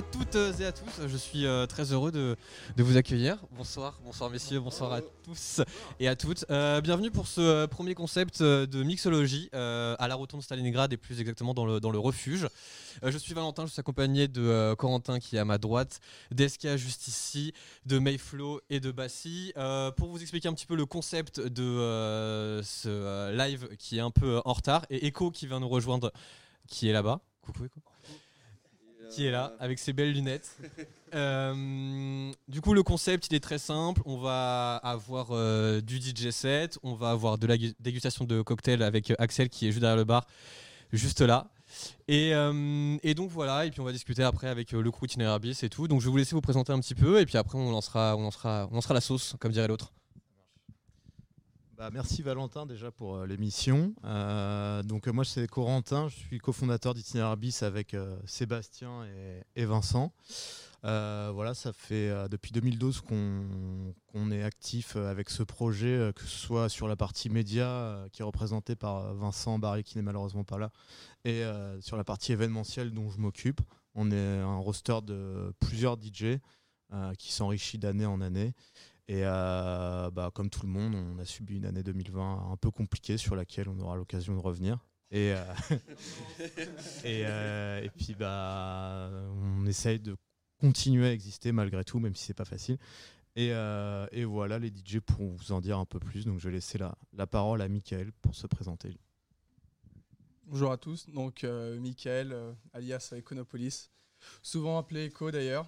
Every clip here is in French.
À toutes et à tous, je suis euh, très heureux de, vous accueillir. Bonsoir, bonsoir messieurs, bonsoir à tous et à toutes. Euh, bienvenue pour ce euh, premier concept de mixologie à la rotonde Stalingrad et plus exactement dans le, dans le refuge. Je suis Valentin, je suis accompagné de Corentin qui est à ma droite, d'Eska juste ici, de Mayflow et de Bassi. Pour vous expliquer un petit peu le concept de ce live qui est un peu en retard et Echo qui vient nous rejoindre, qui est là-bas. Coucou Echo qui est là avec ses belles lunettes. Euh, du coup, le concept il est très simple. On va avoir euh, du DJ set, on va avoir de la gu- dégustation de cocktails avec Axel qui est juste derrière le bar, juste là. Et, euh, et donc voilà, et puis on va discuter après avec euh, le crew Itinerabis et tout. Donc je vais vous laisser vous présenter un petit peu, et puis après on lancera, on lancera, on lancera la sauce, comme dirait l'autre. Bah, merci Valentin déjà pour euh, l'émission. Euh, donc euh, moi c'est Corentin, je suis cofondateur d'Itinerabis avec euh, Sébastien et, Vincent. Voilà, ça fait depuis 2012 qu'on est actif avec ce projet, que ce soit sur la partie média qui est représentée par Vincent Barry qui n'est malheureusement pas là, et sur la partie événementielle dont je m'occupe. On est un roster de plusieurs DJ qui s'enrichit d'année en année. Et euh, bah, comme tout le monde, on a subi une année 2020 un peu compliquée sur laquelle on aura l'occasion de revenir. Et, euh, euh, puis bah, on essaye de continuer à exister malgré tout, même si c'est pas facile. Et, voilà, les DJ pourront vous en dire un peu plus. Donc je vais laisser la, la parole à Michael pour se présenter. Bonjour à tous, donc Michael, alias Econopolis, souvent appelé Echo d'ailleurs.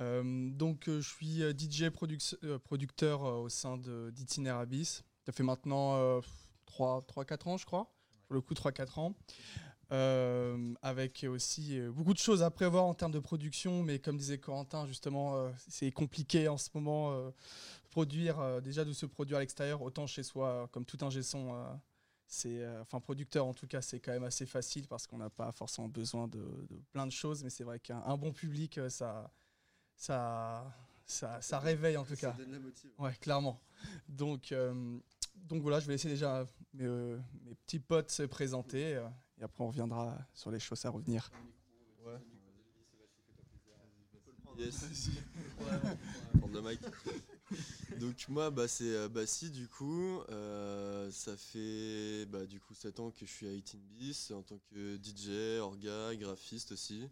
Euh, donc euh, je suis euh, DJ produc- producteur au sein d'Itinerabis. Ça fait maintenant 3-4 ans je crois, pour le coup 3-4 ans. Avec aussi beaucoup de choses à prévoir en termes de production, mais comme disait Corentin, justement, c'est compliqué en ce moment euh, produire, déjà de se produire à l'extérieur, autant chez soi, comme tout ingé son. c'est enfin producteur en tout cas c'est quand même assez facile parce qu'on n'a pas forcément besoin de, plein de choses mais c'est vrai qu'un un bon public ça ça ça, ça réveille en tout cas ouais clairement donc euh, donc voilà je vais laisser déjà mes, euh, mes petits potes se présenter euh, et après on reviendra sur les choses à revenir Yes. Prendre le mic. Donc moi bah c'est Bassi du coup Euh, ça fait bah, du coup 7 ans que je suis à 18 bis en tant que DJ, orga, graphiste aussi.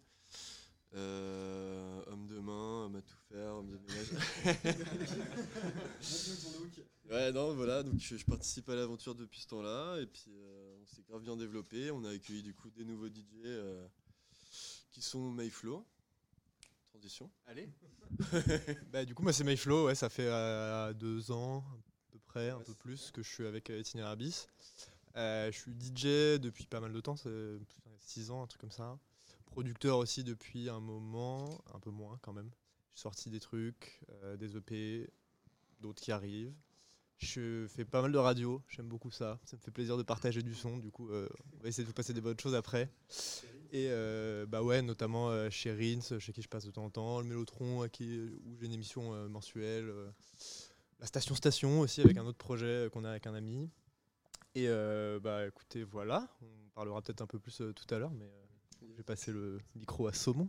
Euh, homme de main, homme à tout faire, homme de ménage. ouais non voilà donc je, je participe à l'aventure depuis ce temps-là et puis euh, on s'est grave bien développé. On a accueilli du coup des nouveaux DJ euh, qui sont Mayflow. Transition. Allez. Bah, du coup, moi, c'est Mayflow. Ouais, ça fait euh, deux ans, à peu près, un peu plus, que je suis avec euh, Itinerabis. Euh, je suis DJ depuis pas mal de temps, c'est 6 ans, un truc comme ça. Producteur aussi depuis un moment, un peu moins quand même. J'ai sorti des trucs, euh, des EP, d'autres qui arrivent. Je fais pas mal de radio, j'aime beaucoup ça. Ça me fait plaisir de partager du son. Du coup, euh, on va essayer de vous passer des bonnes choses après. Et euh, bah ouais, notamment chez Rins, chez qui je passe de temps en temps, le Mélotron, qui, où j'ai une émission mensuelle, la Station Station aussi, avec un autre projet qu'on a avec un ami. Et bah écoutez, voilà, on parlera peut-être un peu plus tout à l'heure, mais je vais passer le micro à Saumon.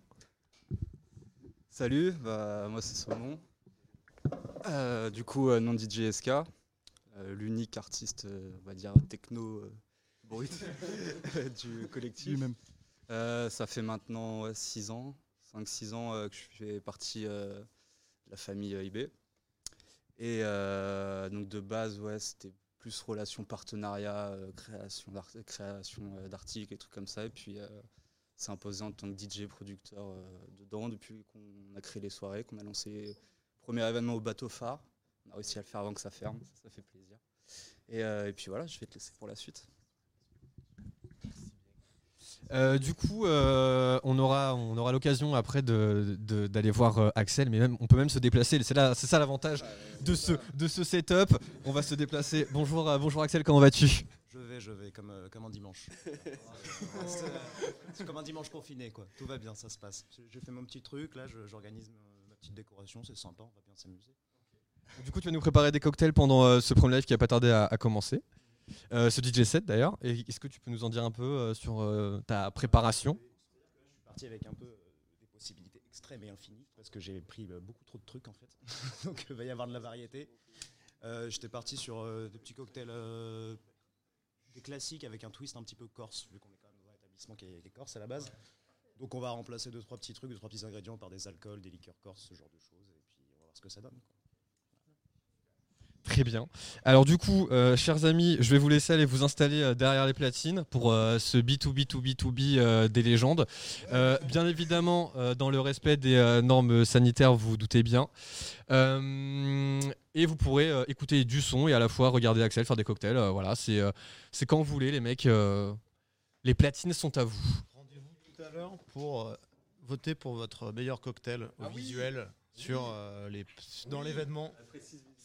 Salut, bah, moi c'est Saumon. Euh, du coup, euh, nom DJ SK, euh, l'unique artiste, on va dire, techno brut du collectif. Lui-même. Euh, ça fait maintenant 6 ans, 5-6 ans que je fais partie de la famille IB. Et donc de base, ouais, c'était plus relation partenariat, création d'art- création d'articles et trucs comme ça. Et puis s'est imposé en tant que DJ producteur euh, dedans depuis qu'on a créé les soirées, qu'on a lancé le premier événement au bateau phare. On a réussi à le faire avant que ça ferme, ça, ça fait plaisir. Et, euh, et puis voilà, je vais te laisser pour la suite. Euh, du coup, euh, on aura, on aura l'occasion après de- de- d'aller voir euh, Axel, mais même, on peut même se déplacer. C'est ça l'avantage de ce, de ce setup. On va se déplacer. Bonjour, euh, bonjour Axel, comment vas-tu? Je vais, je vais, comme, euh, comme un dimanche. C'est, C'est comme un dimanche confiné, quoi. Tout va bien, ça se passe. J'ai- fait mon petit truc, là, je- j'organise ma, petite décoration, c'est sympa, on va bien s'amuser. Du coup, tu vas nous préparer des cocktails pendant euh, ce premier live qui a pas tardé à, à commencer. Euh, ce DJ set d'ailleurs. Et est-ce que tu peux nous en dire un peu euh, sur euh, ta préparation? Je suis parti avec un peu des possibilités extrêmes et infinies, parce que j'ai pris beaucoup trop de trucs, en fait. Donc, il va y avoir de la variété. Euh, J'étais parti sur euh, des petits cocktails, euh, des classiques, avec un twist un petit peu corse, vu qu'on est quand même dans un établissement qui est, corse à la base. Donc, on va remplacer deux, trois petits trucs, deux, trois petits ingrédients par des alcools, des liqueurs corses, ce genre de choses, et puis on va voir ce que ça donne. Très bien. Alors du coup, euh, chers amis, je vais vous laisser aller vous installer euh, derrière les platines pour euh, ce B2B2B2B euh, des légendes. Bien évidemment, dans le respect des normes sanitaires, vous vous doutez bien. Et vous pourrez euh, écouter du son et à la fois regarder Axel faire des cocktails. Euh, voilà, c'est euh, c'est quand vous voulez, les mecs. euh, les platines sont à vous. Rendez-vous tout à l'heure pour euh, voter pour votre meilleur cocktail au visuel sur euh, les dans l'événement.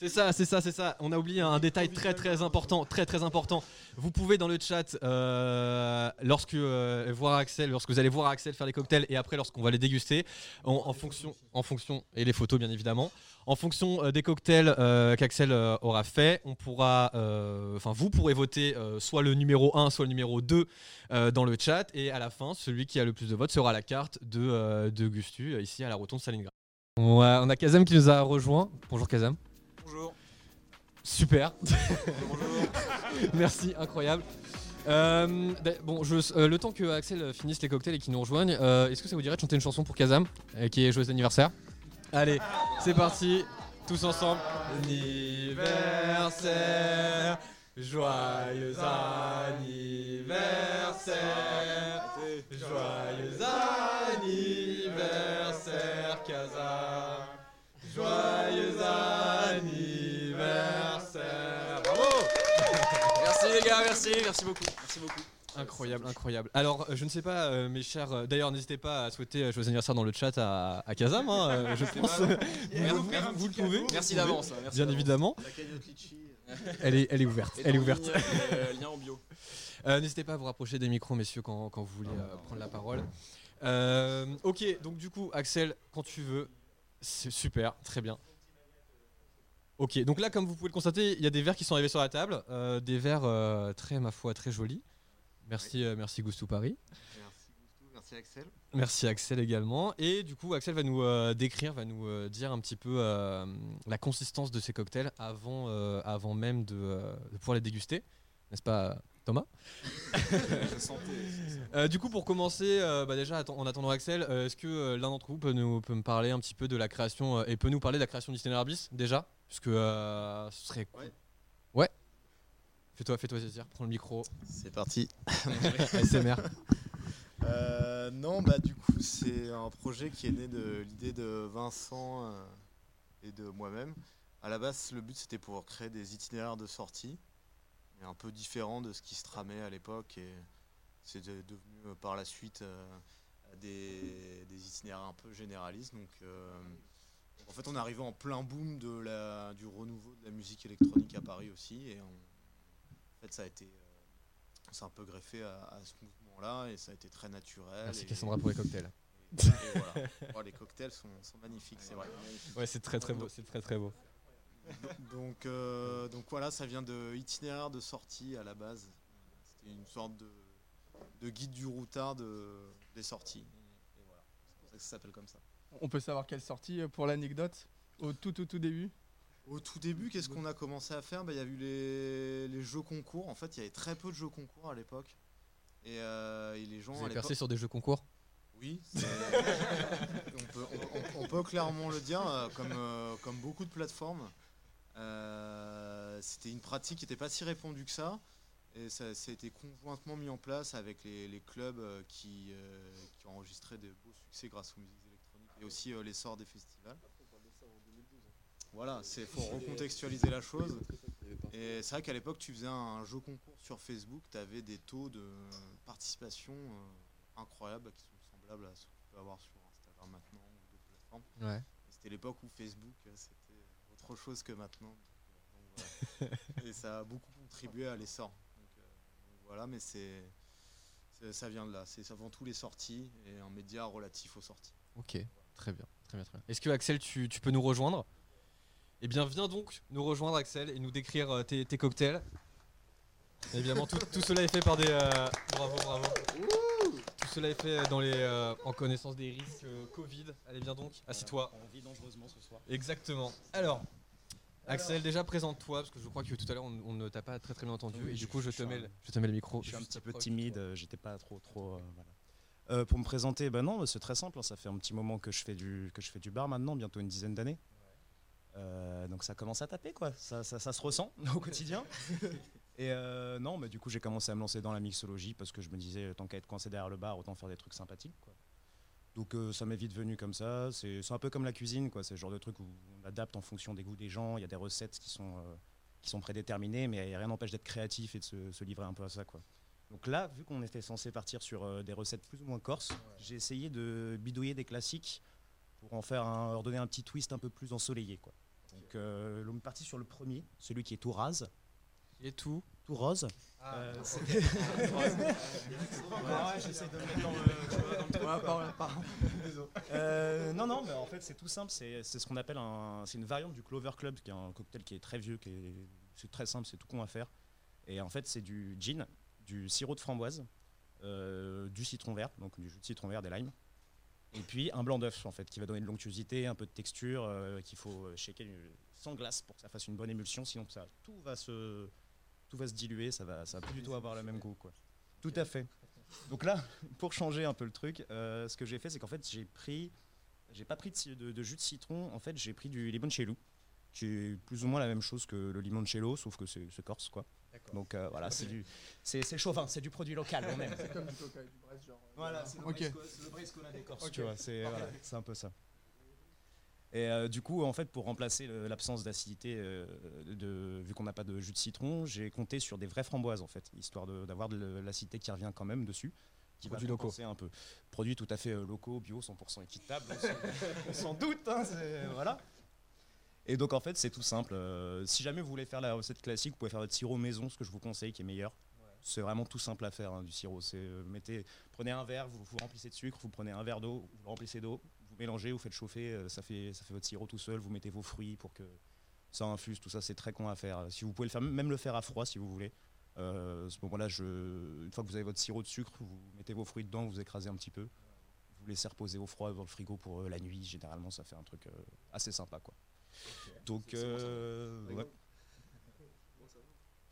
C'est ça, c'est ça, c'est ça. On a oublié un détail très très important, très très important. Vous pouvez dans le chat, euh, lorsque euh, voir Axel, lorsque vous allez voir Axel faire les cocktails et après lorsqu'on va les déguster, en, en fonction, en fonction et les photos bien évidemment, en fonction euh, des cocktails euh, qu'Axel euh, aura fait, on pourra, euh, enfin vous pourrez voter euh, soit le numéro 1, soit le numéro 2 euh, dans le chat et à la fin, celui qui a le plus de votes sera la carte de, euh, de Gustu ici à la rotonde Stalingrad. On a, on a Kazam qui nous a rejoint. Bonjour Kazam. Bonjour. Super. Merci, incroyable. Euh, bah, bon, je- euh, le temps que Axel finisse les cocktails et qu'il nous rejoigne, euh, est-ce que ça vous dirait de chanter une chanson pour Kazam, qui est joyeux anniversaire? Allez, c'est parti, tous ensemble. Anniversaire, joyeux anniversaire, joyeux anniversaire, les gars, merci, merci beaucoup. Merci beaucoup. Incroyable, incroyable. Alors, euh, je ne sais pas, euh, mes chers. euh, D'ailleurs, n'hésitez pas à souhaiter euh, joyeux anniversaire dans le chat à, à Kazam, hein, euh, je pense. Merci. vous, vous- vous le pouvez. Merci d'avance, merci Bien d'avance. évidemment. La cagnotte litchi. Elle est, elle est ouverte. Et Elle est ouverte. euh, lien en bio. Euh, N'hésitez pas à vous rapprocher des micros, messieurs, quand, quand vous voulez euh, prendre la parole. Euh, ok, donc du coup, Axel, quand tu veux, c'est super, très bien. Ok, donc là, comme vous pouvez le constater, il y a des verres qui sont arrivés sur la table, euh, des verres euh, très, ma foi, très jolis. Merci, euh, merci Goustou Paris. Merci Gusto, merci Axel. Merci Axel également. Et du coup, Axel va nous euh, décrire, va nous dire un petit peu la consistance de ces cocktails avant, avant même de, de pouvoir les déguster. N'est-ce pas, Thomas? Je Euh, Du coup, pour commencer, euh, bah déjà, en attendant Axel, euh, est-ce que l'un d'entre vous peut, nous, peut me parler un petit peu de la création et peut nous parler de la création d'Itinéraire bis déjà Puisque euh, ce serait cool. Ouais. Fais-toi, fais-toi saisir, prends le micro. C'est parti. ASMR. Euh, non, bah du coup, c'est un projet qui est né de l'idée de Vincent euh, et de moi-même. À la base, le but c'était pour créer des itinéraires de sortie, un peu différents de ce qui se tramait à l'époque. Et c'est de- devenu euh, par la suite euh, des, des itinéraires un peu généralistes. Donc, euh, en fait, on est arrivé en plein boom de la, du renouveau de la musique électronique à Paris aussi. Et on- en fait, ça a été. euh, c'est un peu greffé à, à ce mouvement-là et ça a été très naturel. Merci et- Cassandra pour les cocktails. Et, et voilà. Oh, les cocktails sont, sont magnifiques, c'est vrai. Ouais, c'est très très beau, c'est très très beau. Donc, euh, donc voilà, ça vient de itinéraire de sortie à la base. C'était une sorte de, de guide du routard de, des sorties. Et voilà, c'est pour ça que ça s'appelle comme ça. On peut savoir quelle sortie euh, pour l'anecdote au tout tout tout début? Au tout début, qu'est-ce qu'on a commencé à faire? Bah, Il y a eu les, les jeux concours. En fait, il y avait très peu de jeux concours à l'époque. Et, euh, et les gens. Vous avez percé sur des jeux concours? Oui, on, peut, on- on- on peut clairement le dire, euh, comme, euh, comme beaucoup de plateformes. Euh, C'était une pratique qui n'était pas si répandue que ça. Et ça, ça a été conjointement mis en place avec les, les clubs qui, euh, qui ont enregistré de beaux succès grâce aux musiques et aussi euh, l'essor des festivals. Voilà, il faut recontextualiser la chose. Et c'est vrai qu'à l'époque, tu faisais un jeu concours sur Facebook, tu avais des taux de participation euh, incroyables qui sont semblables à ce qu'on peut avoir sur Instagram maintenant ou d'autres plateformes. Ouais. C'était l'époque où Facebook, euh, c'était autre chose que maintenant. Donc, donc voilà. et ça a beaucoup contribué à l'essor. Donc, euh, donc voilà, mais c'est, c'est- ça vient de là. C'est avant tout les sorties et un média relatif aux sorties. Ok, très bien, très bien, très bien. Est-ce que Axel, tu, tu peux nous rejoindre? Eh bien, viens donc nous rejoindre, Axel, et nous décrire euh, tes, tes cocktails. Évidemment, tout, tout cela est fait par des. euh, bravo, bravo. Tout cela est fait dans les, euh, en connaissance des risques Covid. Allez, viens donc, assis-toi. On vit dangereusement ce soir. Exactement. Alors, Axel, déjà présente-toi, parce que je crois que tout à l'heure on, on ne t'a pas très très bien entendu, Oui, et je- du coup je je te, mets, un- je te mets le micro. Je suis un petit peu timide, j'étais pas trop trop. euh, voilà. Euh, pour me présenter, ben non, c'est très simple. hein, ça fait un petit moment que je fais du que je fais du bar maintenant, bientôt une dizaine d'années. Euh, donc ça commence à taper quoi. Ça, ça- se ressent au quotidien. Et euh, non, mais du coup j'ai commencé à me lancer dans la mixologie parce que je me disais tant qu'à être coincé derrière le bar, autant faire des trucs sympathiques. Donc ça m'est vite venu comme ça. C'est un peu comme la cuisine, quoi. C'est le genre de truc où on adapte en fonction des goûts des gens. Il y a des recettes qui sont qui sont prédéterminées, mais rien n'empêche d'être créatif et de se, se livrer un peu à ça, quoi. Donc là, vu qu'on était censé partir sur euh, des recettes plus ou moins corses, j'ai essayé de bidouiller des classiques pour en faire un, leur donner un petit twist un peu plus ensoleillé, quoi. Donc euh, on est parti sur le premier, celui qui est tout rase. Et tout Tout rose. Ah, Euh, Ouais, ouais, j'essaie de le mettre dans le, truc. Euh, non, non, mais en fait c'est tout simple, c'est c'est ce qu'on appelle un, c'est une variante du Clover Club, qui est un cocktail qui est très vieux, qui est, c'est très simple, c'est tout con à faire. Et en fait c'est du gin, du sirop de framboise, euh, du citron vert, donc du jus de citron vert, des limes, et puis un blanc d'œuf en fait, qui va donner de l'onctuosité, un peu de texture, euh, qu'il faut euh, shaker sans glace pour que ça fasse une bonne émulsion, sinon ça, tout va se, tout va se diluer, ça va, ça va plus du tout avoir le même goût quoi. Tout à fait. Donc là, pour changer un peu le truc, ce que j'ai fait, c'est qu'en fait, j'ai pris, j'ai pas pris de, jus de citron. En fait, j'ai pris du limoncello, qui est plus ou moins la même chose que le limoncello, sauf que c'est corse, quoi. Donc euh, voilà, c'est du, c'est c'est chauvin, c'est du produit local, on aime. C'est comme du coca et du Brest, genre. euh, Voilà, c'est le Ok. Bresco- c'est le Brescola des Corses, tu vois, c'est Parfait. voilà, c'est un peu ça. Et euh, du coup, en fait, pour remplacer le- l'absence d'acidité, euh, de, vu qu'on n'a pas de jus de citron, j'ai compté sur des vraies framboises, en fait, histoire de- d'avoir de, l'acidité qui revient quand même dessus. Qui va Produits locaux. un peu. Produits tout à fait locaux, bio, 100% équitables, on s'en- on s'en doute, hein, c'est- voilà. Et donc en fait c'est tout simple. Euh, si jamais vous voulez faire la recette classique, vous pouvez faire votre sirop maison, ce que je vous conseille qui est meilleur. C'est vraiment tout simple à faire hein, du sirop. C'est euh, mettez, prenez un verre, vous, vous remplissez de sucre, vous prenez un verre d'eau, vous le remplissez d'eau, vous mélangez, vous faites chauffer, euh, ça fait ça fait votre sirop tout seul. Vous mettez vos fruits pour que ça infuse. Tout ça c'est très con à faire. Si vous pouvez le faire, même le faire à froid si vous voulez. À ce moment-là, une fois que vous avez votre sirop de sucre, vous mettez vos fruits dedans, vous écrasez un petit peu, vous laissez reposer au froid dans le frigo pour la nuit. Généralement, ça fait un truc assez sympa, quoi. Donc, bon, euh, D'accord. ouais.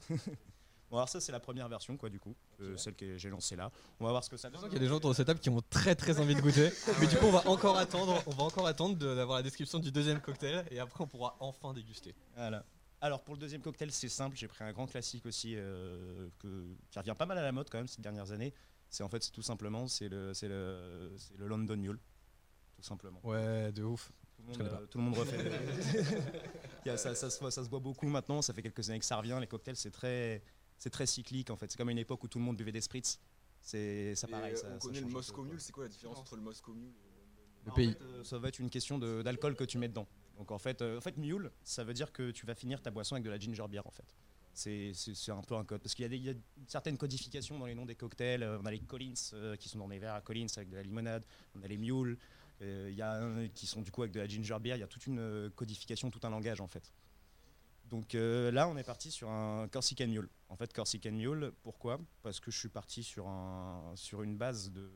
bon, alors ça, c'est la première version, quoi, du coup, euh, celle que j'ai lancée là. On va voir ce que ça donne. Il y a des gens autour de cette table qui ont très très envie de goûter. Mais du coup, on va encore attendre, on va encore attendre de- d'avoir la description du deuxième cocktail et après on pourra enfin déguster. Voilà. Alors pour le deuxième cocktail, c'est simple. J'ai pris un grand classique aussi euh, que, qui revient pas mal à la mode quand même ces dernières années. C'est en fait c'est tout simplement c'est le c'est le c'est le London Mule, tout simplement. Ouais, de ouf. Tout le Je monde, connais euh, tout le monde refait. Il y a- ça, ça se voit, ça se voit beaucoup maintenant. Ça fait quelques années que ça revient. Les cocktails c'est très c'est très cyclique en fait. C'est comme une époque où tout le monde buvait des spritz. C'est ça pareil. ça- on ça connaît le Moscow. Mule, c'est quoi la différence entre le Moscow Mule et le pays. fait, euh, ça va être une question de- d'alcool que tu mets dedans. Donc en fait, euh, en fait, mule, ça veut dire que tu vas finir ta boisson avec de la ginger beer en fait. C'est- C'est c'est un peu un code. Parce qu'il y, a des- il y a une certaine codification dans les noms des cocktails. On a les Collins euh, qui sont dans des verres à Collins avec de la limonade. On a les Mule euh, il y a un qui sont du coup avec de la ginger beer. Il y a toute une euh, codification, tout un langage en fait. Donc euh, là, on est parti sur un Corsican Mule. En fait, Corsican Mule, pourquoi? Parce que je suis parti sur, un, sur une base de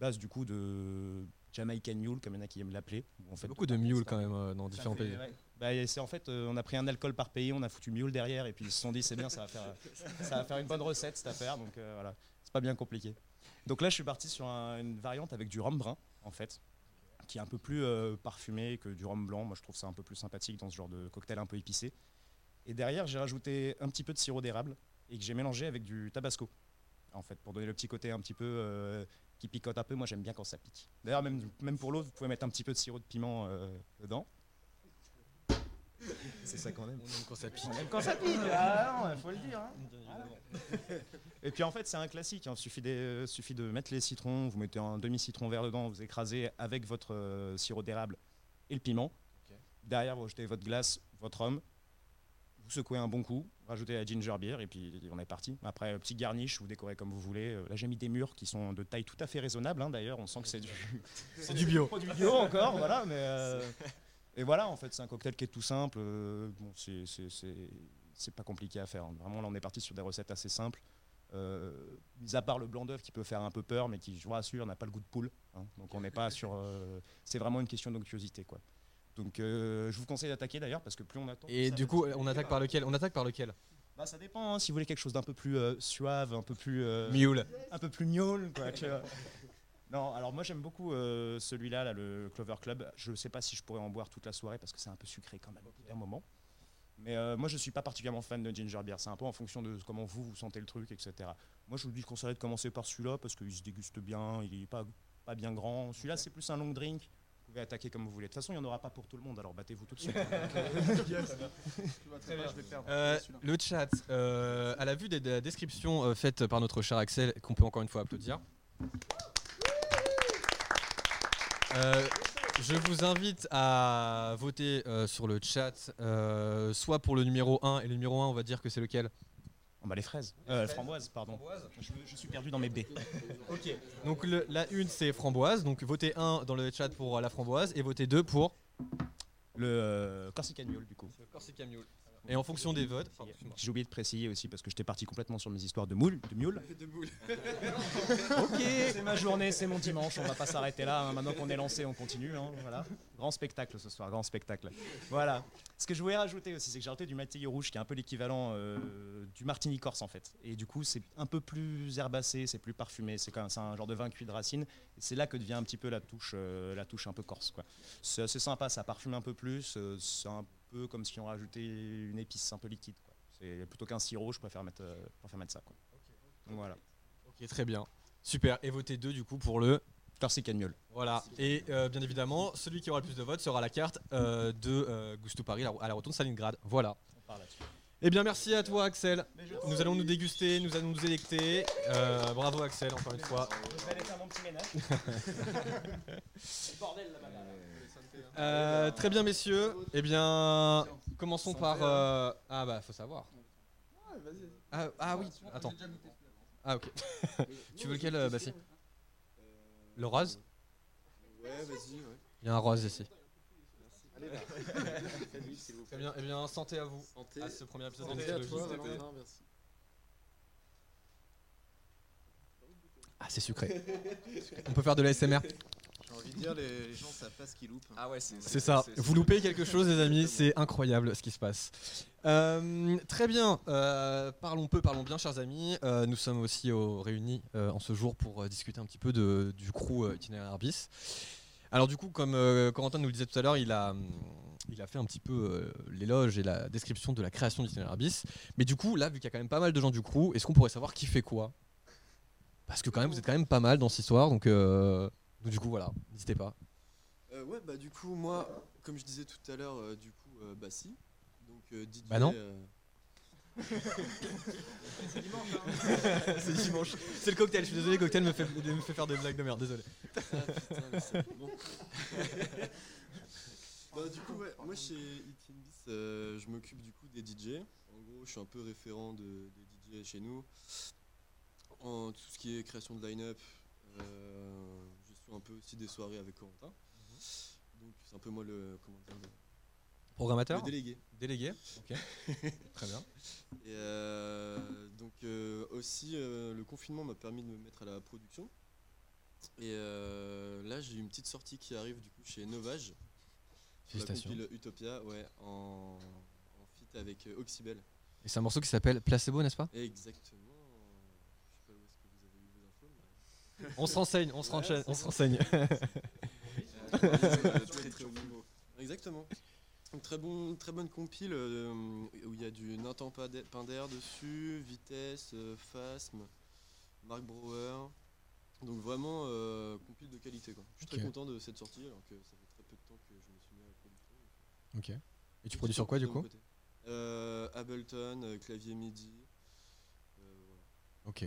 base du coup de Jamaican Mule, comme il y en a qui aiment l'appeler. où en fait, Beaucoup de mules quand même euh, dans différents fait- pays. ouais. Bah, c'est en fait, euh, on a pris un alcool par pays, on a foutu mule derrière, et puis ils se sont dit c'est bien, ça va faire, ça va faire une bonne recette cette affaire, donc euh, voilà, c'est pas bien compliqué. Donc là, je suis parti sur un- une variante avec du rhum brun, en fait, qui est un peu plus euh, parfumé que du rhum blanc. Moi, je trouve ça un peu plus sympathique dans ce genre de cocktail un peu épicé. Et derrière, j'ai rajouté un petit peu de sirop d'érable et que j'ai mélangé avec du tabasco, en fait, pour donner le petit côté un petit peu euh, qui picote un peu. Moi, j'aime bien quand ça pique. D'ailleurs, même, même pour l'autre, vous pouvez mettre un petit peu de sirop de piment euh, dedans. C'est ça qu'on aime. On aime quand ça pique. On aime quand ça pique, ah non, faut le dire. hein. Voilà. Et puis en fait, c'est un classique. Il suffit, de, euh, suffit de mettre les citrons, vous mettez un demi-citron vert dedans, vous écrasez avec votre euh, sirop d'érable et le piment. Derrière, vous jetez votre glace, votre rhum, vous secouez un bon coup, rajoutez la ginger beer et puis on est parti. Après, euh, petit garnish, vous décorez comme vous voulez. Là, j'ai mis des murs qui sont de taille tout à fait raisonnable. hein, D'ailleurs, on sent que c'est du, C'est du bio. produit bio encore, voilà. Mais euh, et voilà, en fait, c'est un cocktail qui est tout simple. euh, bon, c'est- c'est- c'est c'est pas compliqué à faire. hein. Vraiment, là, on est parti sur des recettes assez simples. Euh, mis à part le blanc d'œuf qui peut faire un peu peur, mais qui, je vous rassure, n'a pas le goût de poule. hein. donc on n'est pas sur. euh, c'est vraiment une question d'onctuosité, quoi. Donc je vous conseille d'attaquer d'ailleurs parce que plus on attend. Et du coup, se on attaque par lequel? On attaque par lequel? Bah, ça dépend, hein, si vous voulez quelque chose d'un peu plus suave, un peu plus. Mule. Un peu plus miaule, quoi. Non, alors moi j'aime beaucoup euh, celui-là, là, le Clover Club. Je ne sais pas si je pourrais en boire toute la soirée parce que c'est un peu sucré quand même au bout d'un moment. Mais euh, moi je suis pas particulièrement fan de ginger beer. C'est un peu en fonction de comment vous vous sentez le truc, etc. Moi je vous dis conseillerais de commencer par celui-là parce qu'il se déguste bien, il est pas, pas bien grand. Celui-là c'est plus un long drink. Vous pouvez attaquer comme vous voulez. De toute façon, il n'y en aura pas pour tout le monde, alors battez-vous tout de suite. Euh, le chat, euh, à la vue des, des descriptions euh, faites par notre cher Axel, qu'on peut encore une fois applaudir, euh, je vous invite à voter euh, sur le chat, euh, soit pour le numéro 1, et le numéro 1, on va dire que c'est lequel? On va les fraises. Euh, framboise, pardon. Je, je suis perdu dans mes baies. Ok. Donc le- la une c'est framboise, donc votez 1 dans le chat pour euh, la framboise et votez 2 pour le euh, Corsican Mule du coup. Corsican Mule. Et en fonction des votes. J'ai oublié de préciser aussi parce que j'étais parti complètement sur mes histoires de moule, de mule. De ok, c'est ma journée, c'est mon dimanche, on va pas s'arrêter là. hein. Maintenant qu'on est lancé, on continue. hein, voilà. Grand spectacle ce soir, grand spectacle. Voilà. Ce que je voulais rajouter aussi, c'est que j'ai rajouté du Matilly rouge qui est un peu l'équivalent euh, du Martini Corse en fait. Et du coup, c'est un peu plus herbacé, c'est plus parfumé, c'est quand même un genre de vin cuit de racine. C'est là que devient un petit peu la touche, euh, la touche un peu corse. quoi. C'est assez sympa, ça parfume un peu plus. euh, c'est un peu comme si on rajoutait une épice un peu liquide. quoi. C'est plutôt qu'un sirop, je préfère mettre, euh, préfère mettre ça. Quoi. Donc voilà. Ok, très bien. Super. Et votez 2 du coup pour le Corsican Mule. Voilà. Et euh, bien évidemment, celui qui aura le plus de votes sera la carte euh, de euh, Gusto Paris à la rotonde Stalingrad. Voilà. On. Eh bien, merci à toi, Axel. Nous allons nous déguster, nous allons nous électer. Euh, bravo, Axel, encore une fois. Je vais aller faire mon petit ménage. Bordel là-bas. Euh, très bien, messieurs. Eh bien, commençons par. euh, Ah, bah, faut savoir. Ah, ah oui, attends. Ah, ok. tu veux lequel, euh, Bassi Le rose Ouais, vas-y, ouais. Il y a un rose ici. Très bien, eh bien, santé à vous. Santé. À ce premier épisode Santé de merci. Ah, c'est sucré. On peut faire de l'ASMR J'ai envie de dire, les, les gens savent pas ce qu'ils loupent. Ah ouais, c'est C'est ça. Vous loupez quelque chose, les amis. C'est incroyable ce qui se passe. Euh, très bien. euh, parlons peu, parlons bien, chers amis. Euh, nous sommes aussi au- réunis euh, en ce jour pour euh, discuter un petit peu de, du crew euh, itinéraire bis. Alors du coup, comme euh, Corentin nous le disait tout à l'heure, il a, hum, il a fait un petit peu euh, l'éloge et la description de la création d'itinéraire bis. Mais du coup, là, vu qu'il y a quand même pas mal de gens du crew, est-ce qu'on pourrait savoir qui fait quoi? Parce que quand même, vous êtes quand même pas mal dans cette histoire, donc, euh, donc du coup, voilà, n'hésitez pas. Euh, ouais, bah du coup, moi, comme je disais tout à l'heure, euh, du coup, euh, bah si. Donc euh, DJ. Bah non. euh, C'est dimanche. c'est dimanche. C'est le cocktail. Je suis désolé, le cocktail me fait, me fait faire des blagues de merde. Désolé. Ah putain, mais c'est bon. bah, du coup, ouais, moi chez It In euh, je m'occupe du coup des DJ. En gros, je suis un peu référent de, des DJ chez nous. En tout ce qui est création de line-up, euh, un peu aussi des soirées avec Corentin. Donc, c'est un peu moi le. Comment dire le- Programmateur Le délégué. Délégué, ok. Très bien. Et euh, donc euh, aussi euh, le confinement m'a permis de me mettre à la production. Et euh, là j'ai une petite sortie qui arrive du coup chez Novage. sur La Félicitations. compile Utopia, ouais, en, en feat avec Oxybel. Et c'est un morceau qui s'appelle Placebo, n'est-ce pas? Exactement. Je sais pas où est-ce que vous avez eu vos infos. mais- On se renseigne, on se renseigne. On se renseigne. Euh, très, très. Exactement. Une très, bon, très bonne compile euh, où il y a du Nathan Pinder dessus, Vitesse, euh, Phasm, Mark Brouwer. Donc vraiment euh, compile de qualité. Quoi. Je suis très content de cette sortie alors que ça fait très peu de temps que je me suis mis à la production. Ok. Et tu produis sur quoi, du coup euh, Ableton, euh, clavier MIDI. euh, voilà. Ok,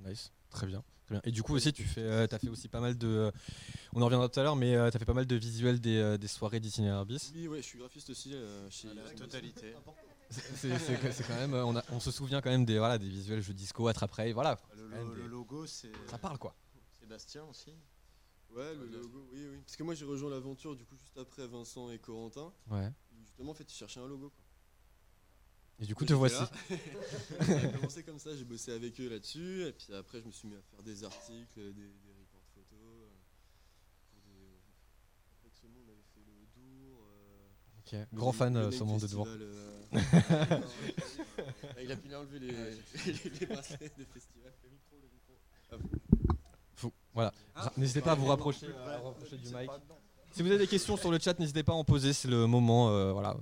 nice, très bien, très bien. Et du coup aussi, tu fais, euh, as fait aussi pas mal de, euh, on en reviendra tout à l'heure, mais tu as fait pas mal de visuels des, euh, des soirées d'itinéraire bis. Oui, ouais, je suis graphiste aussi euh, chez la Iris. totalité. C'est quand même, euh, on, a- on se souvient quand même des, voilà, des visuels jeux disco, attrape voilà. Le, lo- des- le logo, c'est. Ça parle quoi. Sébastien aussi. Ouais, le logo, oui, oui. Parce que moi j'ai rejoint l'aventure du coup juste après Vincent et Corentin. Ouais. Justement, en fait, ils cherchaient un logo. Et du coup, te voici. Ça a commencé comme ça, j'ai bossé avec eux là-dessus. Et puis après, je me suis mis à faire des articles, des, des reports photos. euh, des... Avec ce monde, on avait fait le Dour. euh, le grand fan, euh, Name Saumon de Dour. Euh, Il a pu enlever les, les, les bracelets des festivals. Le micro, le micro. Ah, Faut- voilà. Ah, n'hésitez pas à vous rapprocher, plus à près. rapprocher du mic. Si vous avez des questions sur le chat, n'hésitez pas à en poser. C'est le moment. euh, voilà,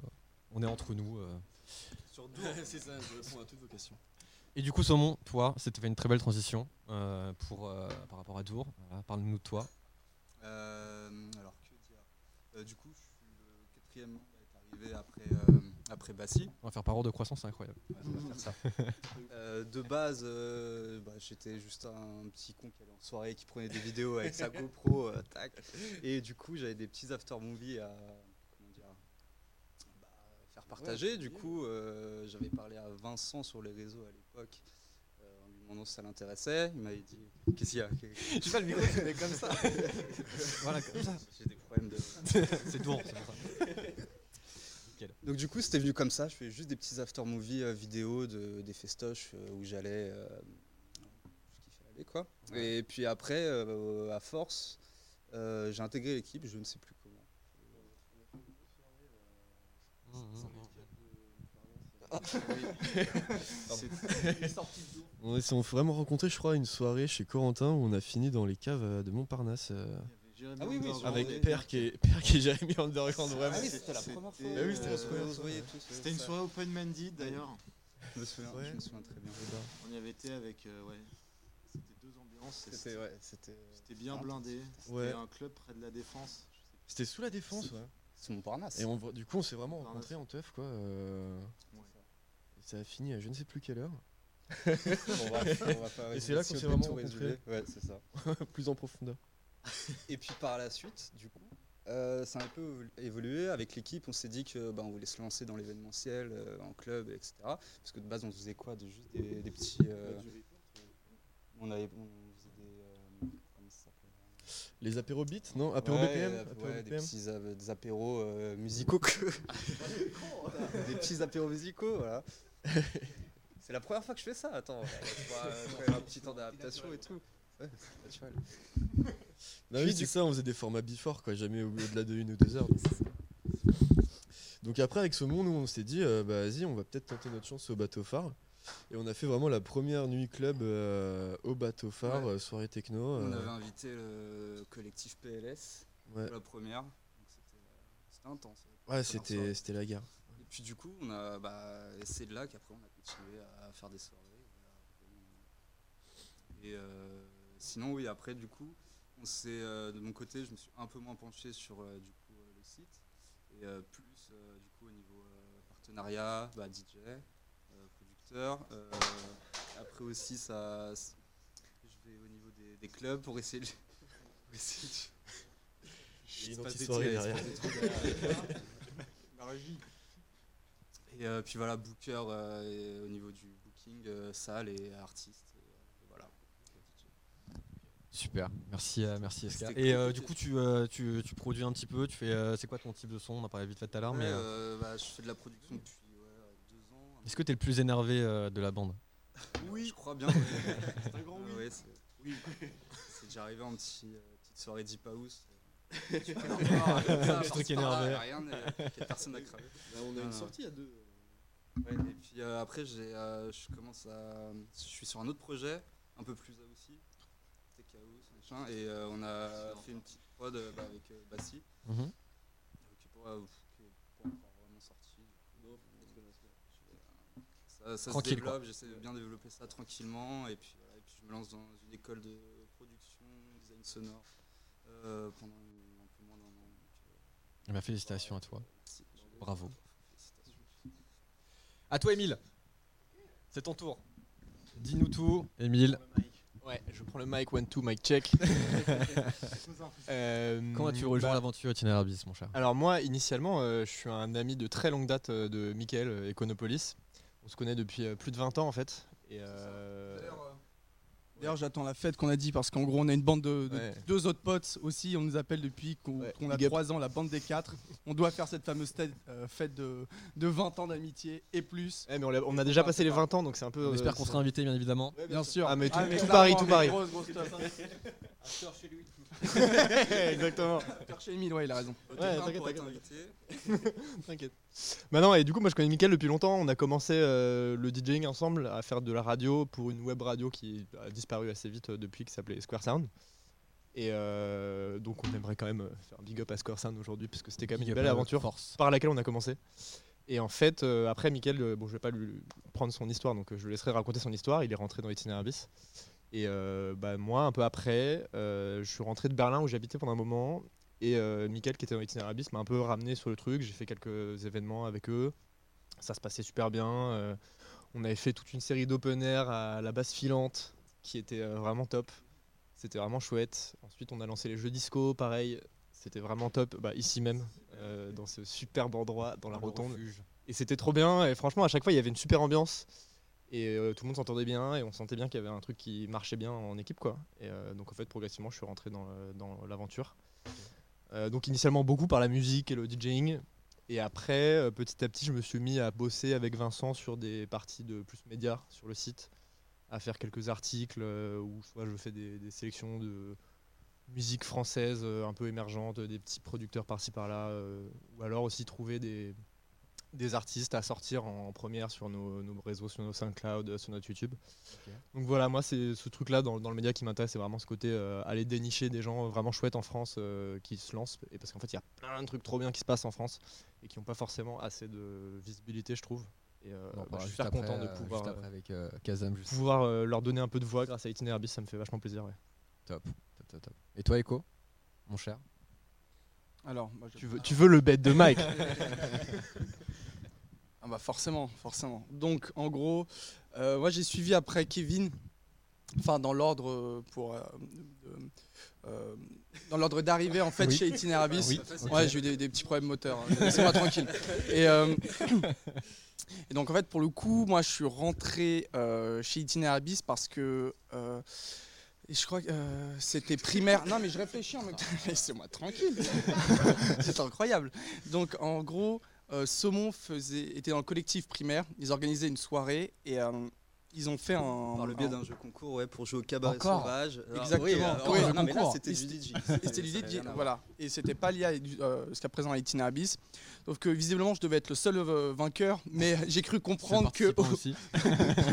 on est entre nous. Sur Dour, c'est ça, je réponds à toutes vos questions. Et du coup, Saumon, toi, c'était fait une très belle transition euh, pour, euh, par rapport à Dour. Voilà, Parle-nous de toi. Euh, alors que dire? Euh, Du coup, je suis le quatrième membre à être arrivé après, euh, après Bassi. On va faire par ordre de croissance, c'est incroyable. Ouais, on va faire ça. Euh, de base, euh, bah, j'étais juste un petit con qui allait en soirée, qui prenait des vidéos avec sa GoPro, euh, tac. Et du coup, j'avais des petits after movies à partager. du coup, euh, j'avais parlé à Vincent sur les réseaux à l'époque. euh, en lui demandant si ça l'intéressait, il m'avait dit Qu'est-ce qu'il y a Je sais pas, le micro, met comme ça. Voilà, comme ça. J'ai des problèmes de. C'est Dour, c'est pour ça. Nickel. Donc du coup c'était venu comme ça, je fais juste des petits after movie euh, vidéo de, des festoches euh, où j'allais euh, je aller quoi. Et puis après euh, à force euh, j'ai intégré l'équipe, je ne sais plus comment. On s'est vraiment rencontrés, je crois, à une soirée chez Corentin où on a fini dans les caves euh, de Montparnasse. euh, Ah oui, oui, Underground. avec Perk et, Perk et Jérémy Underground, vraiment. Ah oui, c'était la première fois. Bah oui, c'était la Euh, première une soirée Open Mandy d'ailleurs. Je me souviens, Ouais. je me souviens très bien. On y avait été avec. euh, ouais. C'était deux ambiances. et C'était ouais, bien blindé. C'était Ouais. un club près de la défense. C'était sous la défense, ouais. C'est Montparnasse. Et on, voit- du coup, on s'est vraiment rencontrés en teuf, quoi. euh, Ouais. Ça a fini à je ne sais plus quelle heure. On va- on va pas Et c'est là qu'on s'est vraiment résumer. Ouais, c'est ça. Plus en profondeur. Et puis par la suite, du coup, euh, ça a un peu évolué. Avec l'équipe, on s'est dit que bah, on voulait se lancer dans l'événementiel, euh, en club, etc. Parce que de base, on faisait quoi? De Juste des, des petits. euh, on, avait, on faisait des. euh, comment ça s'appelle? Les apéros beats, non? Apéro Ouais, BPM euh, apéro ouais, des petits euh, des apéros euh, musicaux. que- des petits apéros musicaux, voilà. C'est la première fois que je fais ça. Attends, même un petit temps d'adaptation et tout. Ouais, naturel. Non, oui, c'est ça, on faisait des formats before, quoi, jamais au- au-delà de une ou deux heures. Donc, après, avec ce monde, nous, on s'est dit, euh, bah vas-y, on va peut-être tenter notre chance au bateau phare. Et on a fait vraiment la première nuit club euh, au bateau phare, Ouais. euh, soirée techno. On euh, avait invité le collectif PLS Ouais. pour la première. C'était, intense. la Ouais, c'était la guerre. Et puis du coup, on a, bah, c'est de là qu'après on a continué à faire des soirées. Et euh, sinon, oui, après du coup, on s'est, euh, de mon côté, je me suis un peu moins penché sur euh, du coup euh, le site et euh, plus euh, du coup au niveau euh, partenariat, bah, DJ, euh, producteur. euh, après aussi, ça, je vais au niveau des, des clubs pour essayer de, pour essayer de- Il se derrière. passe des trucs derrière. La régie. Et euh, puis voilà, booker euh, et au niveau du booking, euh, salle et artiste. Et, et voilà. Super, merci, merci Et euh, du coup, tu, euh, tu, tu produis un petit peu, tu fais, euh, c'est quoi ton type de son? On en parlait vite fait tout à l'heure, Ouais, mais bah, je fais de la production depuis ouais, deux ans. est-ce que tu es le plus énervé euh, de la bande? Oui, je crois bien. C'est un grand oui. Ah ouais, c'est Oui. c'est déjà arrivé en petit, euh, petite soirée deep house. Tu truc énervé. Rien, et- y a personne à craver. Bah, on a une sortie à deux. Ouais, et puis euh, après, j'ai, euh, je commence à. Je suis sur un autre projet, un peu plus aussi. Tech House, machin. Et euh, on a fait une petite prod euh, bah, avec euh, Bassi. Qui n'est pas, qui est pas encore vraiment sorti. du coup. Je vais, Ça, ça se développe, quoi. j'essaie de bien développer ça tranquillement. Et puis, voilà, et puis je me lance dans une école de production, design sonore euh, pendant un peu moins d'un an. donc, ben, Félicitations à toi. merci. Bravo. À toi, Émile. C'est ton tour. Dis-nous tout, Émile. Ouais, je prends le mic, one, two, mic check. Euh, Comment as-tu rejoint bah, l'aventure Itinéraire Bis, mon cher Alors moi, initialement, euh, je suis un ami de très longue date euh, de Mickaël euh, Econopolis. On se connaît depuis euh, plus de 20 ans en fait. Et D'ailleurs, j'attends la fête qu'on a dit parce qu'en gros, on a une bande de, de Ouais. deux autres potes aussi. On nous appelle depuis qu'on a. 3 ans, la bande des 4. On doit faire cette fameuse tête, euh, fête de, de 20 ans d'amitié et plus. Ouais, mais on, a déjà passé les 20 ans, donc c'est un peu. On espère euh, qu'on sera invité, bien évidemment. Bien sûr. Ah, mais tout, Ah, mais tout Paris, tout mais Paris. grosse, grosse teuf. chez lui. Exactement. Faire chez Emile, ouais, il a raison. Ouais, t'inquiète, t'inquiète. T'inquiète. Bah non, et du coup, moi je connais Mickaël depuis longtemps. On a commencé euh, le DJing ensemble, à faire de la radio pour une web radio qui a disparu assez vite euh, depuis, qui s'appelait Square Sound. Et euh, donc on aimerait quand même faire un big up à Square Sound aujourd'hui, parce que c'était quand même Big une belle aventure force. par laquelle on a commencé. Et en fait, euh, après, Mickaël, bon, je vais pas lui prendre son histoire, donc je le laisserai raconter son histoire. Il est rentré dans l'itinéraire bis. Et bah, moi, un peu après, je suis rentré de Berlin où j'habitais pendant un moment. Et euh, Mickaël, qui était dans l'itinéraire bis, m'a un peu ramené sur le truc. J'ai fait quelques événements avec eux. Ça se passait super bien. euh, on avait fait toute une série d'open air à la basse filante qui était euh, vraiment top. C'était vraiment chouette. Ensuite, on a lancé les jeux disco, pareil. C'était vraiment top, bah, ici même, euh, dans ce superbe endroit, dans la le rotonde. refuge. Et c'était trop bien. Et franchement, à chaque fois, il y avait une super ambiance. Et euh, tout le monde s'entendait bien. Et on sentait bien qu'il y avait un truc qui marchait bien en équipe. quoi. Et euh, donc, en fait, progressivement, je suis rentré dans l'aventure. Euh, donc, initialement, beaucoup par la musique et le DJing. Et après, euh, petit à petit, je me suis mis à bosser avec Vincent sur des parties de plus médias sur le site, à faire quelques articles euh, où soit je fais des, des sélections de musique française un peu émergente, des petits producteurs par-ci par-là, ou alors aussi trouver des, des artistes à sortir en première sur nos, nos réseaux, sur nos SoundCloud, sur notre YouTube. Donc voilà, moi c'est ce truc-là dans, dans le média qui m'intéresse, c'est vraiment ce côté euh, aller dénicher des gens vraiment chouettes en France euh, qui se lancent, et parce qu'en fait il y a plein de trucs trop bien qui se passent en France et qui n'ont pas forcément assez de visibilité, je trouve. Et euh, bah, parlera je suis super après, content de euh, pouvoir, juste euh, avec, euh, Kazam, juste. pouvoir euh, leur donner un peu de voix grâce à Itinéraire Bis, ça me fait vachement plaisir. Ouais. Top, top, top, top. Et toi, Echo, mon cher? Alors, moi, je- Tu veux, tu veux le bête de Mike? Ah bah forcément, forcément. Donc en gros, euh, moi j'ai suivi après Kevin, enfin dans l'ordre euh, pour euh, euh, dans l'ordre d'arrivée en fait Oui. chez Itinerabis. Oui. Ouais, j'ai eu des, des petits problèmes moteurs. hein. Laissez-moi tranquille. Et, et donc en fait pour le coup, moi je suis rentré chez Itinerabis parce que et je crois que euh, c'était primaire. Non, mais je réfléchis en même temps. Laissez-moi tranquille. C'est incroyable. Donc, en gros, euh, Saumon faisait, était dans le collectif primaire. Ils organisaient une soirée et euh, ils ont fait un. Par le biais un- d'un jeu concours, ouais, pour jouer au cabaret Encore sauvage. Alors, Exactement. oui, alors, Oui, non, le mais là, concours. c'était Et du c'était- DJ. C'était du voilà. Et c'était pas lié à euh, jusqu'à présent à Itinerabis. Sauf que visiblement, je devais être le seul euh, vainqueur, mais j'ai cru comprendre que. aussi.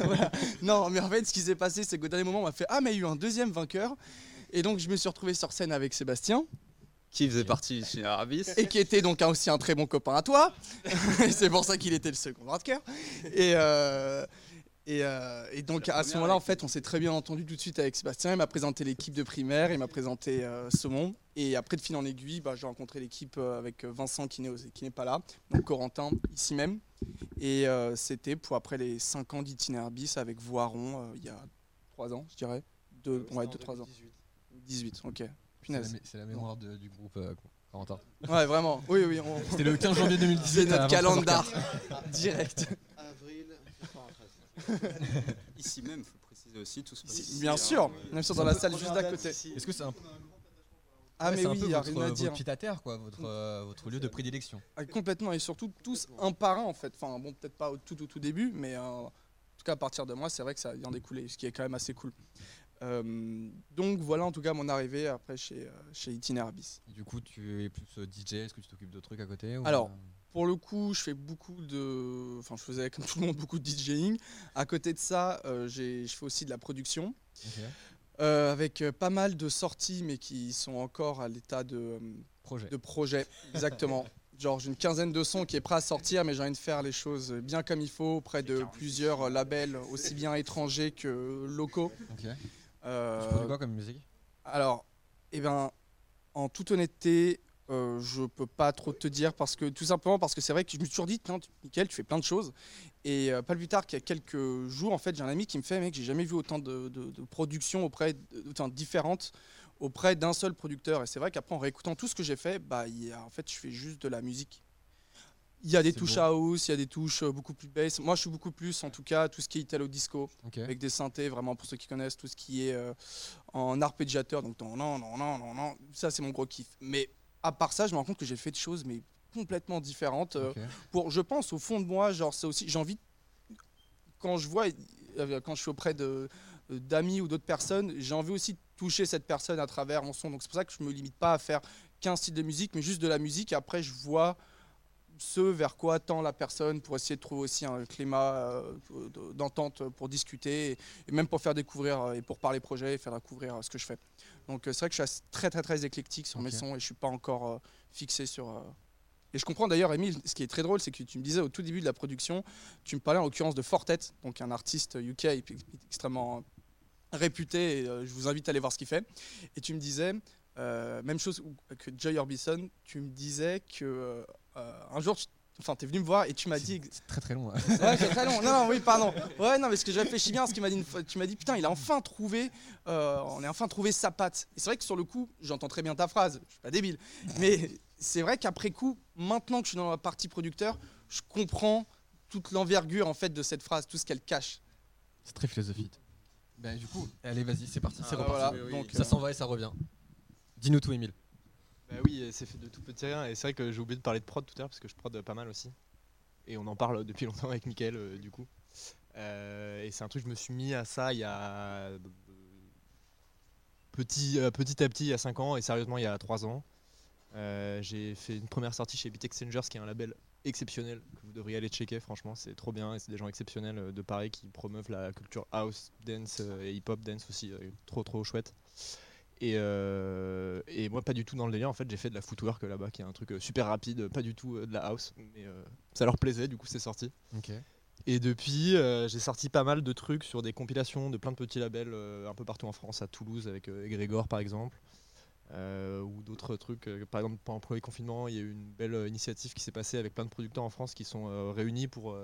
Voilà. Non, mais en fait, ce qui s'est passé, c'est qu'au dernier moment, on m'a fait Ah, mais il y a eu un deuxième vainqueur. Et donc, je me suis retrouvé sur scène avec Sébastien. Qui faisait partie Arabis. Et qui était donc aussi un très bon copain à toi. C'est pour ça qu'il était le second vainqueur. Et, euh, et, euh, et donc à ce moment-là, en fait, on s'est très bien entendu tout de suite avec Sébastien. Il m'a présenté l'équipe de primaire, il m'a présenté euh, Saumon. Et après, de fil en aiguille, bah, j'ai rencontré l'équipe euh, avec Vincent qui n'est pas là, donc Corentin ici même. Et c'était pour après les 5 ans d'itinéraire bis avec Voiron, il y a 3 ans, je dirais. 2, ouais, 2-3 ans. 18, ok. C'est la, Punaise. mé- la mémoire de- du groupe euh, Corentin. Ouais, vraiment. Oui, oui. on- C'était le 15 janvier 2018. C'est notre à 23h04. calendar. Direct. Avril 93. Ici même, faut préciser aussi, tout se passe ici, Bien hein. sûr, bien sûr, dans la salle juste d'à côté. Est-ce que c'est un peu. Ah, Ouais, mais oui, peu il y a votre, rien à votre dire. pied à terre, quoi, votre, euh, votre lieu de prédilection. Ah, complètement, et surtout tous un par un en fait. Enfin, bon, peut-être pas au tout, au tout début, mais euh, en tout cas à partir de moi, c'est vrai que ça vient découler, ce qui est quand même assez cool. Euh, donc voilà en tout cas mon arrivée après chez, euh, chez Itinerabis. Du coup, tu es plus euh, DJ, est-ce que tu t'occupes de trucs à côté ou- Alors, pour le coup, je fais beaucoup de. Enfin, je faisais comme tout le monde beaucoup de DJing. À côté de ça, euh, j'ai- je fais aussi de la production. Ok. Euh, avec pas mal de sorties, mais qui sont encore à l'état de Projet. De projet, exactement. Genre, j'ai une quinzaine de sons qui est prêt à sortir, mais j'ai envie de faire les choses bien comme il faut auprès de plusieurs labels, aussi bien étrangers que locaux. Ok. Euh, Tu produis quoi comme musique? Alors, eh ben, en toute honnêteté, euh, je peux pas trop te dire parce que tout simplement parce que c'est vrai que je me suis toujours dit, tiens, tu- fais plein de choses. Et euh, pas plus tard qu'il y a quelques jours, en fait, j'ai un ami qui me fait, mec, j'ai jamais vu autant de, de, de productions auprès, autant différentes auprès d'un seul producteur. Et c'est vrai qu'après, en réécoutant tout ce que j'ai fait, bah, il y a- en fait, je fais juste de la musique. Il y a des touches bon. house, il y a des touches euh, beaucoup plus bass. Moi, je suis beaucoup plus, en tout cas, tout ce qui est italo disco, Ok. avec des synthés, vraiment pour ceux qui connaissent, tout ce qui est euh, en arpégiateur. Donc, non, non, non, non, non, non. Ça, c'est mon gros kiff. Mais à part ça, je me rends compte que j'ai fait des choses, mais complètement différentes. euh. Pour, je pense, au fond de moi, genre, c'est aussi, j'ai envie, quand je vois, quand je suis auprès de d'amis ou d'autres personnes, j'ai envie aussi de toucher cette personne à travers mon son. Donc c'est pour ça que je me limite pas à faire qu'un style de musique, mais juste de la musique. Et après, je vois ce vers quoi tend la personne pour essayer de trouver aussi un climat euh, de- d'entente pour discuter et, même pour faire découvrir euh, et pour parler projet et faire découvrir euh, ce que je fais. Donc c'est vrai que je suis très très très éclectique sur mes sons et je suis pas encore fixé sur. Et je comprends d'ailleurs, Emile, ce qui est très drôle, c'est que tu me disais au tout début de la production, tu me parlais en l'occurrence de Fortet, donc un artiste UK ex- extrêmement réputé, et, je vous invite à aller voir ce qu'il fait. Et tu me disais, euh, même chose que Joy Orbison, tu me disais que un jour, tu Enfin, t'es venu me voir et tu m'as dit. C'est très très long. Ouais, c'est très long. Non, non, oui, pardon. Ouais, non, mais ce que je réfléchis bien, ce qu'il m'a dit, une fois, tu m'as dit, putain, il a enfin trouvé, euh, on a enfin trouvé sa patte. Et c'est vrai que sur le coup, j'entends très bien ta phrase, je suis pas débile. Mais c'est vrai qu'après coup, maintenant que je suis dans la partie producteur, je comprends toute l'envergure en fait de cette phrase, tout ce qu'elle cache. C'est très philosophique. Bah, du coup, allez, vas-y, c'est parti, c'est Ah, reparti. voilà, donc, ça euh, s'en va et ça revient. Dis-nous tout, Emile. Bah oui, c'est fait de tout petit rien. Et c'est vrai que j'ai oublié de parler de prod tout à l'heure parce que je prod pas mal aussi. Et on en parle depuis longtemps avec Mickaël, euh, du coup. Euh, et c'est un truc, je me suis mis à ça il y a. Petit, euh, petit à petit, il y a 5 ans, et sérieusement, il y a 3 ans. J'ai fait une première sortie chez Beat Exchangers, qui est un label exceptionnel que vous devriez aller checker. Franchement, c'est trop bien et c'est des gens exceptionnels de Paris qui promeuvent la culture house, dance et hip-hop dance aussi. trop, trop chouette. Et, euh, et moi, pas du tout dans le délire. En fait, j'ai fait de la footwork là-bas, qui est un truc euh, super rapide, pas du tout euh, de la house. Mais euh, ça leur plaisait, du coup, c'est sorti. Et depuis, euh, j'ai sorti pas mal de trucs sur des compilations de plein de petits labels un peu partout en France, à Toulouse avec Egrégor par exemple, ou d'autres trucs. par exemple, pendant le premier confinement, il y a eu une belle initiative qui s'est passée avec plein de producteurs en France qui sont réunis pour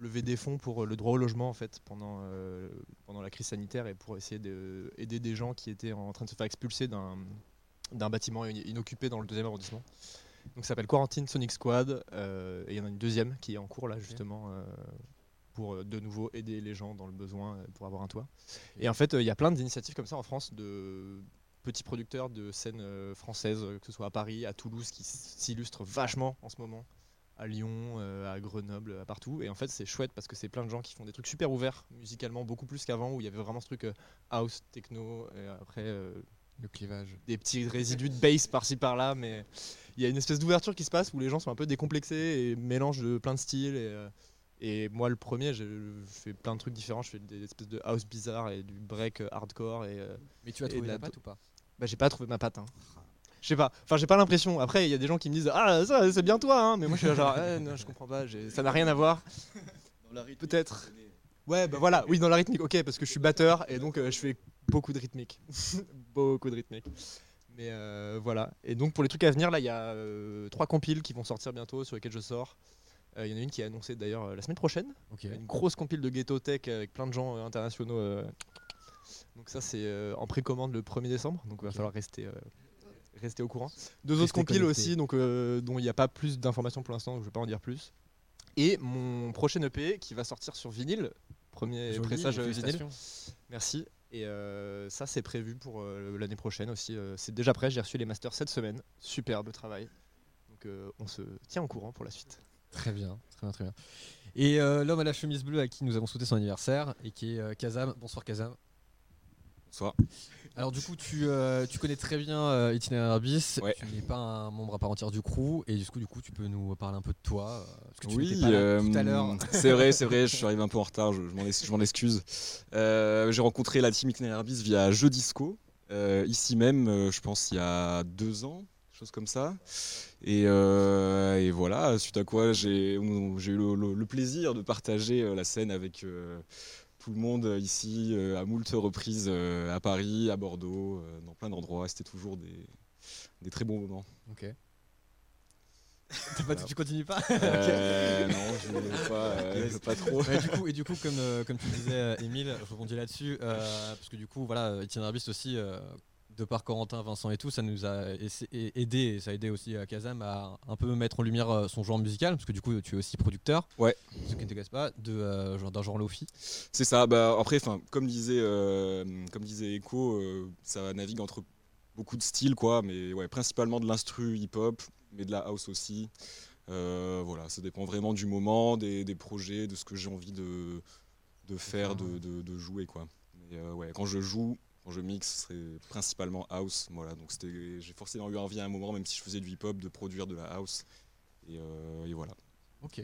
lever des fonds pour euh, le droit au logement en fait pendant, euh, pendant la crise sanitaire et pour essayer d'aider des gens qui étaient en train de se faire expulser d'un bâtiment in- inoccupé dans le deuxième arrondissement. Donc ça s'appelle Quarantine Sonic Squad euh, et il y en a une deuxième qui est en cours là justement euh, pour de nouveau aider les gens dans le besoin pour avoir un toit. Et en fait il y a plein d'initiatives comme ça en France de petits producteurs de scènes françaises, que ce soit à Paris, à Toulouse, qui s'illustrent vachement en ce moment, à Lyon, euh, à Grenoble, à partout. Et en fait c'est chouette parce que c'est plein de gens qui font des trucs super ouverts musicalement, beaucoup plus qu'avant où il y avait vraiment ce truc euh, house, techno, et après euh, le clivage. Des petits résidus de bass par-ci par-là, mais il y a une espèce d'ouverture qui se passe où les gens sont un peu décomplexés et mélangent de plein de styles. Et, et moi, le premier, je fais plein de trucs différents. Je fais des espèces de house bizarres et du break hardcore. Et, Mais tu as et trouvé de la la patte ou pas? Bah, j'ai pas trouvé ma patte. hein. Je sais pas. Enfin, j'ai pas l'impression. Après, il y a des gens qui me disent Ah, ça, c'est bien toi, hein. Mais moi, je suis là, genre, Eh, non, je comprends pas. Ça n'a rien à voir. Peut-être. Ouais, bah voilà, oui, dans la rythmique, ok, parce que je suis batteur et donc euh, je fais beaucoup de rythmique. beaucoup de rythmique. Mais euh, voilà. Et donc pour les trucs à venir, là, il y a euh, trois compiles qui vont sortir bientôt sur lesquels je sors. Euh, Il y en a une qui est annoncée d'ailleurs euh, la semaine prochaine. Ok. Une grosse compile de Ghetto Tech avec plein de gens euh, internationaux. euh. Donc ça, c'est euh, en précommande le 1er décembre. Donc il va falloir rester, rester au courant. Deux autres Restez compiles connectés. aussi, donc, euh, dont il n'y a pas plus d'informations pour l'instant, donc je ne vais pas en dire plus. Et mon prochain EP qui va sortir sur vinyle, premier Joli, pressage euh, vinyle. Merci. Et euh, ça, c'est prévu pour euh, l'année prochaine aussi. c'est déjà prêt, j'ai reçu les masters cette semaine. Superbe travail. Donc on se tient au courant pour la suite. Très bien, très bien, très bien. Et l'homme à la chemise bleue à qui nous avons souhaité son anniversaire et qui est Kazam. Bonsoir Kazam. Bonsoir. Alors du coup, tu, euh, tu connais très bien euh, Itinéraire Bis. Tu n'es pas un membre à part entière du crew et du coup, du coup, tu peux nous parler un peu de toi. euh, parce que tu Oui, pas là euh, tout à l'heure. c'est vrai, c'est vrai, je suis arrivé un peu en retard, je, je m'en excuse. Euh, J'ai rencontré la team Itinéraire Bis via Jeux Disco, euh, ici même, euh, je pense il y a deux ans, chose comme ça. Et, euh, et voilà, suite à quoi j'ai eu le, le- le plaisir de partager euh, la scène avec euh, tout le monde euh, ici, euh, à moult reprises à Paris, à Bordeaux, euh, dans plein d'endroits. C'était toujours des, des très bons moments. Ok. Pas- tu continues pas Euh, non, je voulais pas, euh, pas trop. Ouais, du coup, et du coup, comme, euh, comme tu disais, euh, Émile, je rebondis là-dessus, euh, parce que du coup, voilà, Itinerabiste aussi, euh, de par Corentin, Vincent et tout, ça nous a aidé, et ça a aidé aussi à Kazam à un peu mettre en lumière euh, son genre musical, parce que du coup, tu es aussi producteur. Ouais. Ce qui ne te casse pas, euh, genre, d'un genre lofi. C'est ça. Bah, après, enfin, comme disait, euh, comme disait Echo, euh, ça navigue entre beaucoup de styles, quoi. Mais ouais, principalement de l'instru hip-hop, mais de la house aussi. Euh, voilà, ça dépend vraiment du moment, des, des projets, de ce que j'ai envie de, de faire, de, de- de jouer, quoi. Mais euh, ouais, quand je joue, quand je mixe, ce serait principalement house. Voilà, donc c'était, j'ai forcément eu envie à un moment, même si je faisais du hip-hop, de produire de la house. Et, euh, et voilà. Ok.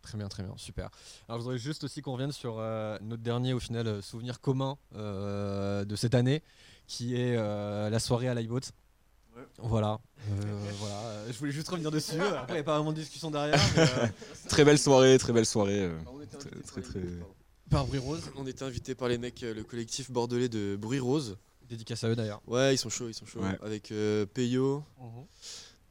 Très bien, très bien, super. Alors je voudrais juste aussi qu'on revienne sur euh, notre dernier, au final, euh, souvenir commun euh, de cette année, qui est euh, la soirée à l'iBot. Voilà, Euh, voilà. euh, Je voulais juste revenir dessus. Après, il n'y a pas vraiment de discussion derrière. mais, euh, Très belle soirée, très belle soirée. euh, très, très, très- Par Bruit Rose. On était invité par les mecs, euh, le collectif bordelais de Bruit Rose. Dédicace à eux d'ailleurs. Ouais, ils sont chauds, ils sont chauds. Ouais. Avec euh, Peyo, Mhm.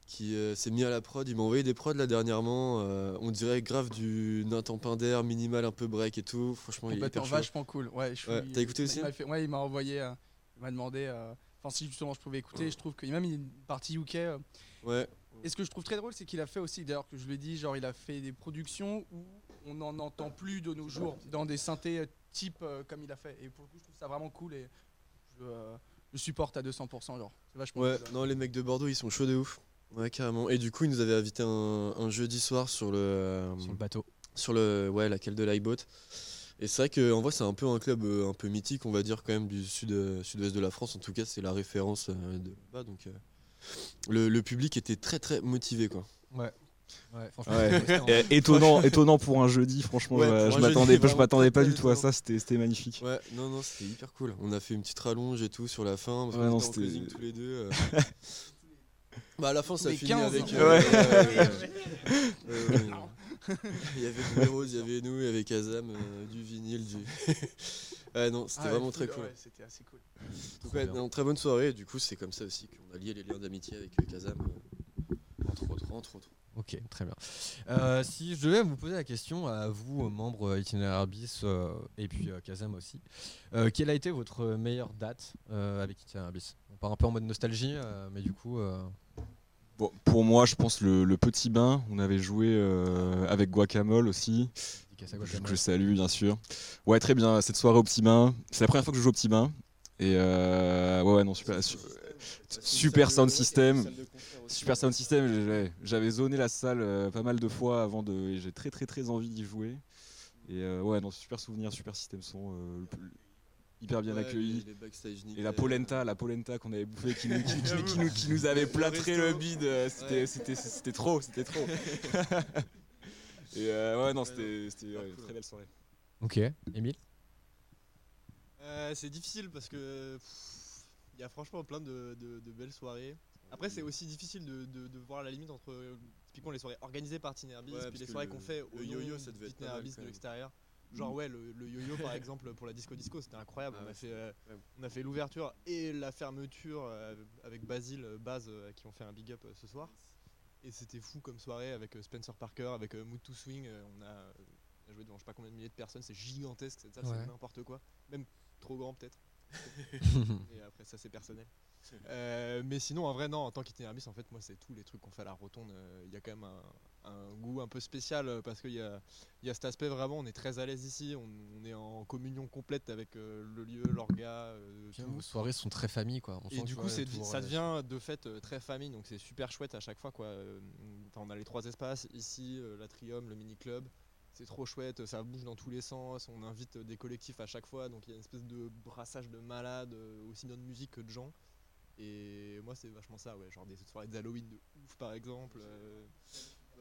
qui euh, s'est mis à la prod. Il m'a envoyé des prods là dernièrement. euh, on dirait grave du Nathan Pinder, minimal, un peu break et tout. Franchement, il est Complètement hyper chaud. vachement cool. Ouais, je Ouais, suis- T'as écouté il aussi m'a fait- Ouais, il m'a envoyé, euh, il m'a demandé, euh, enfin si justement je pouvais écouter, je trouve qu'il y a même une partie UK. euh, Ouais. Et ce que je trouve très drôle, c'est qu'il a fait aussi, d'ailleurs que je l'ai dit, genre il a fait des productions où on n'en entend plus de nos jours, dans des synthés euh, type euh, comme il a fait. Et pour le coup, je trouve ça vraiment cool et je, euh, je supporte à 200%. Genre, c'est vachement Ouais, cool. non, les mecs de Bordeaux, ils sont chauds de ouf. Ouais, carrément. Et du coup, ils nous avaient invité un, un jeudi soir sur le. euh, Sur le bateau. Sur le. Ouais, laquelle de l'iBoat. Et c'est vrai qu'en vrai, c'est un peu un club euh, un peu mythique, on va dire, quand même, du sud, euh, sud-ouest de la France. En tout cas, c'est la référence euh, de là-bas. Donc, euh, le, le public était très, très motivé, quoi. Ouais. Ouais, franchement, Ouais. étonnant, étonnant pour un jeudi, franchement, Ouais, je- m'attendais pas, je m'attendais pas du tout à ça, c'était magnifique. Ouais, non, non, c'était hyper cool. On a fait une petite rallonge et tout sur la fin. Parce non, était en tous les deux. euh. bah, à la fin, ça a Les fini 15, avec. hein. euh, Ouais. euh, euh, il y avait Rose, il y avait nous, il y avait Kazam, euh, du vinyle, du. ouais, non, c'était Ah, vraiment cool, très cool. ouais, c'était assez cool. Donc, ouais, non, très bonne soirée. Du coup, c'est comme ça aussi qu'on a lié les liens d'amitié avec euh, Kazam. euh, entre autres, entre autres. Ok, très bien. Euh, si je devais vous poser la question à vous, euh, membres euh, Itinéraire Bis, euh, et puis euh, Kazam aussi, euh, quelle a été votre meilleure date euh, avec Itinéraire Bis On part un peu en mode nostalgie, euh, mais du coup. euh, Bon, pour moi, je pense le, le petit bain. On avait joué euh, avec Guacamole aussi. Que je salue, bien sûr. Ouais, très bien. Cette soirée au petit bain. C'est la première fois que je joue au petit bain. Et euh, ouais, ouais, non, super. su- Super sound system. Super sound system. J'avais zoné la salle euh, pas mal de fois avant de. et J'ai très, très, très envie d'y jouer. Et euh, ouais, non, super souvenir, super système son. euh, hyper bien Ouais, accueilli. les- les backstage Et la polenta, la polenta qu'on avait bouffée, qui nous, qui, qui- qui nous, qui nous avait plâtré le bide, c'était Ouais. c'était- c'était trop, c'était trop. Et euh, ouais, non, c'était c'était, ouais, une très belle soirée. Ok, Émile? Euh, c'est difficile parce que il y a franchement plein de, de- de belles soirées. Après, c'est aussi difficile de, de- de voir la limite entre euh, typiquement les soirées organisées par Tinerbis Ouais, et puis les soirées qu'on fait au yo-yo, de l'extérieur. Genre ouais, le, le yo-yo par exemple pour la disco disco, c'était incroyable. Ah on, ouais, a fait, euh, on a fait l'ouverture et la fermeture euh, avec Basile, Baz, euh, qui ont fait un big up euh, ce soir. Et c'était fou comme soirée avec euh, Spencer Parker, avec euh, Mood to Swing. euh, on, a, euh, on a joué devant je sais pas combien de milliers de personnes, c'est gigantesque cette salle, Ouais. c'est n'importe quoi. Même trop grand peut-être. et après ça c'est personnel. Euh, mais sinon en vrai non, en tant qu'itinéraire en fait moi c'est tous les trucs qu'on fait à la rotonde. euh, Il y a quand même un, un goût un peu spécial euh, parce qu'il y a, y a cet aspect vraiment, on est très à l'aise ici, on, on est en communion complète avec le lieu, l'orga. Vos soirées sont très famille, quoi. On Et sent, du coup, c'est- ça devient de fait très famille, donc c'est super chouette à chaque fois. Quoi. Enfin, on a les trois espaces, ici, l'atrium, le mini-club. C'est trop chouette, ça bouge dans tous les sens. On invite des collectifs à chaque fois, donc il y a une espèce de brassage de malades, aussi bien de musique que de gens. Et moi, c'est vachement ça, ouais, genre des soirées d'Halloween de ouf par exemple. euh,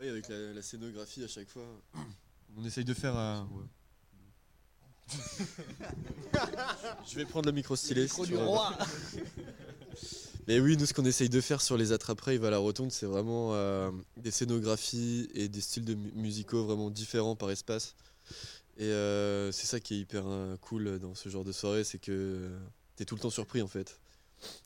Oui, avec la, la scénographie à chaque fois. On essaye de faire un. Je vais prendre le micro stylé. Le micro si du tu veux. roi. Mais oui, nous, ce qu'on essaye de faire sur les attrape-raves à la rotonde, c'est vraiment euh, des scénographies et des styles de mu- musicaux vraiment différents par espace. Et euh, c'est ça qui est hyper euh, cool dans ce genre de soirée, c'est que t'es tout le temps surpris en fait.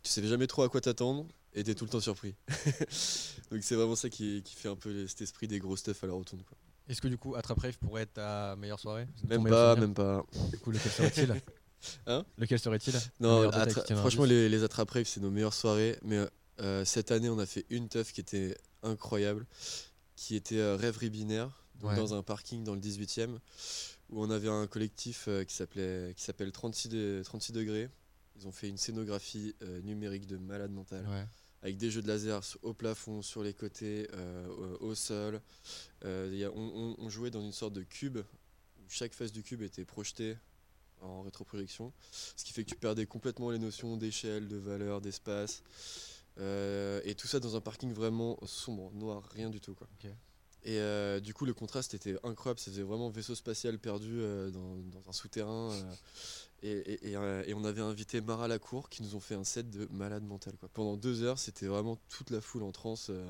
Tu sais jamais trop à quoi t'attendre. et t'es tout le temps surpris. Donc c'est vraiment ça qui, qui fait un peu cet esprit des gros stuff à la rotonde. Quoi. Est-ce que du coup, Attrape Rave pourrait être ta meilleure soirée? Même pas, même pas. Du coup, lequel serait-il? Hein? Lequel serait-il? Non, attra- franchement, les, les attrape rave, c'est nos meilleures soirées. Mais euh, cette année, on a fait une teuf qui était incroyable, qui était euh, Rêverie Binaire, donc Ouais. dans un parking dans le 18e, où on avait un collectif euh, qui s'appelait qui s'appelle 36, de- 36 degrés. Ils ont fait une scénographie euh, numérique de malade mental. Ouais. Avec des jeux de laser au plafond, sur les côtés, euh, au, au sol. Euh, il y a- on, jouait dans une sorte de cube où chaque face du cube était projetée en rétroprojection, ce qui fait que tu perdais complètement les notions d'échelle, de valeur, d'espace, Euh, et tout ça dans un parking vraiment sombre, noir, rien du tout quoi. Et euh, du coup le contraste était incroyable, ça faisait vraiment vaisseau spatial perdu euh, dans, dans un souterrain. euh, et, et- et, euh, et on avait invité Mara Lacour qui nous ont fait un set de malade mental quoi. Pendant deux heures c'était vraiment toute la foule en transe. euh,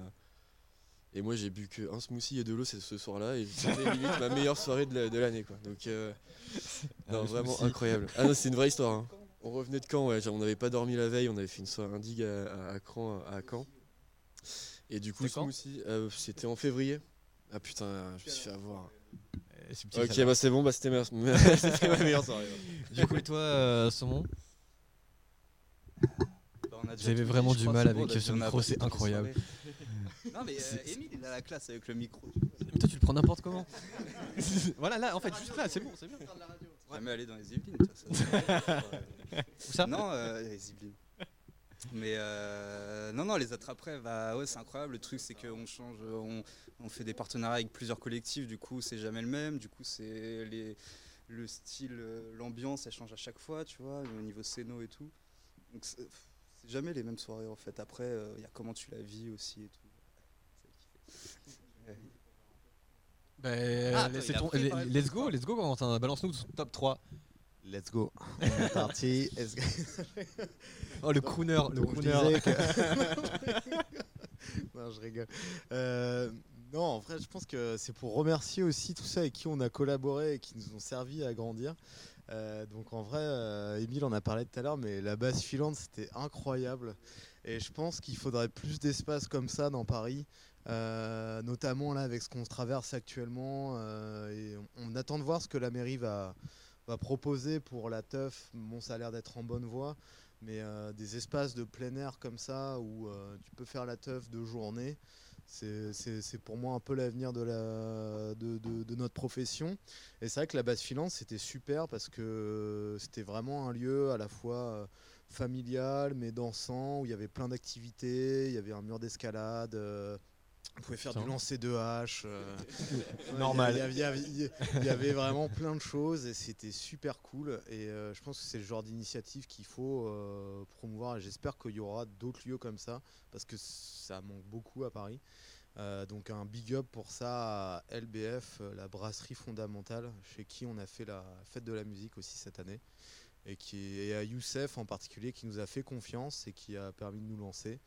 et moi j'ai bu que un smoothie et de l'eau c'est ce soir-là et c'était limite ma meilleure soirée de la- l'année quoi. Donc euh, Ah, non, vraiment smoothie. incroyable. Ah non c'est une vraie histoire. hein. On revenait de Caen, ouais, genre, on n'avait pas dormi la veille, on avait fait une soirée indigue à, à, à Caen, à Caen. Et du coup C'était euh, c'était en février. Ah putain, je me suis fait avoir. subtil, Ok bah c'est bon, bah c'était ma, c'était ma meilleure soirée. ouais. Du coup, et toi, euh, Saumon? Bah, a dit, vraiment du mal bon, avec a ce micro, c'est incroyable. non mais euh, C'est- Émile il est à la classe avec le micro. Mais toi, tu le prends n'importe comment. voilà, là, en fait, juste là, c'est bon, c'est bien. Jamais aller dans les Yvelines. ça, ça- Où ça? Non, euh, les Yvelines. Mais euh, non, non, les attrape bah ouais, c'est incroyable. Le truc, c'est qu'on change, on, on fait des partenariats avec plusieurs collectifs. Du coup, c'est jamais le même. Du coup, c'est les, le style, euh, l'ambiance, elle change à chaque fois, tu vois, au niveau scéno et tout. Donc, c'est jamais les mêmes soirées en fait. Après, il y a comment tu la vis aussi et tout. Ben, Ah, attends, ton- let's go, let's go, Corentin. Balance-nous ton top 3. Let's go. On est parti. Oh, le crooner, le Donc, crooner. que- non, je rigole. Euh, non, en vrai, je pense que c'est pour remercier aussi tous ceux avec qui on a collaboré et qui nous ont servi à grandir. Euh, donc en vrai, euh, Émile en a parlé tout à l'heure, mais la base filante, c'était incroyable. Et je pense qu'il faudrait plus d'espace comme ça dans Paris, euh, notamment là avec ce qu'on traverse actuellement. euh, et on, on attend de voir ce que la mairie va, va proposer pour la teuf. Bon, ça a l'air d'être en bonne voie, mais euh, des espaces de plein air comme ça où euh, tu peux faire la teuf de journée. C'est pour moi un peu l'avenir de, la- de, notre profession. Et c'est vrai que la base filante, c'était super parce que c'était vraiment un lieu à la fois euh, familial mais dansant où il y avait plein d'activités, il y avait un mur d'escalade. On pouvait faire du lancer de hache. euh, Normal. Il y, avait- y y vraiment plein de choses et c'était super cool. Et euh, je pense que c'est le genre d'initiative qu'il faut euh, promouvoir. Et j'espère qu'il y aura d'autres lieux comme ça parce que ça manque beaucoup à Paris. Euh, donc un big up pour ça à LBF, la brasserie fondamentale, chez qui on a fait la fête de la musique aussi cette année. Et, qui, et à Youssef en particulier qui nous a fait confiance et qui a permis de nous lancer.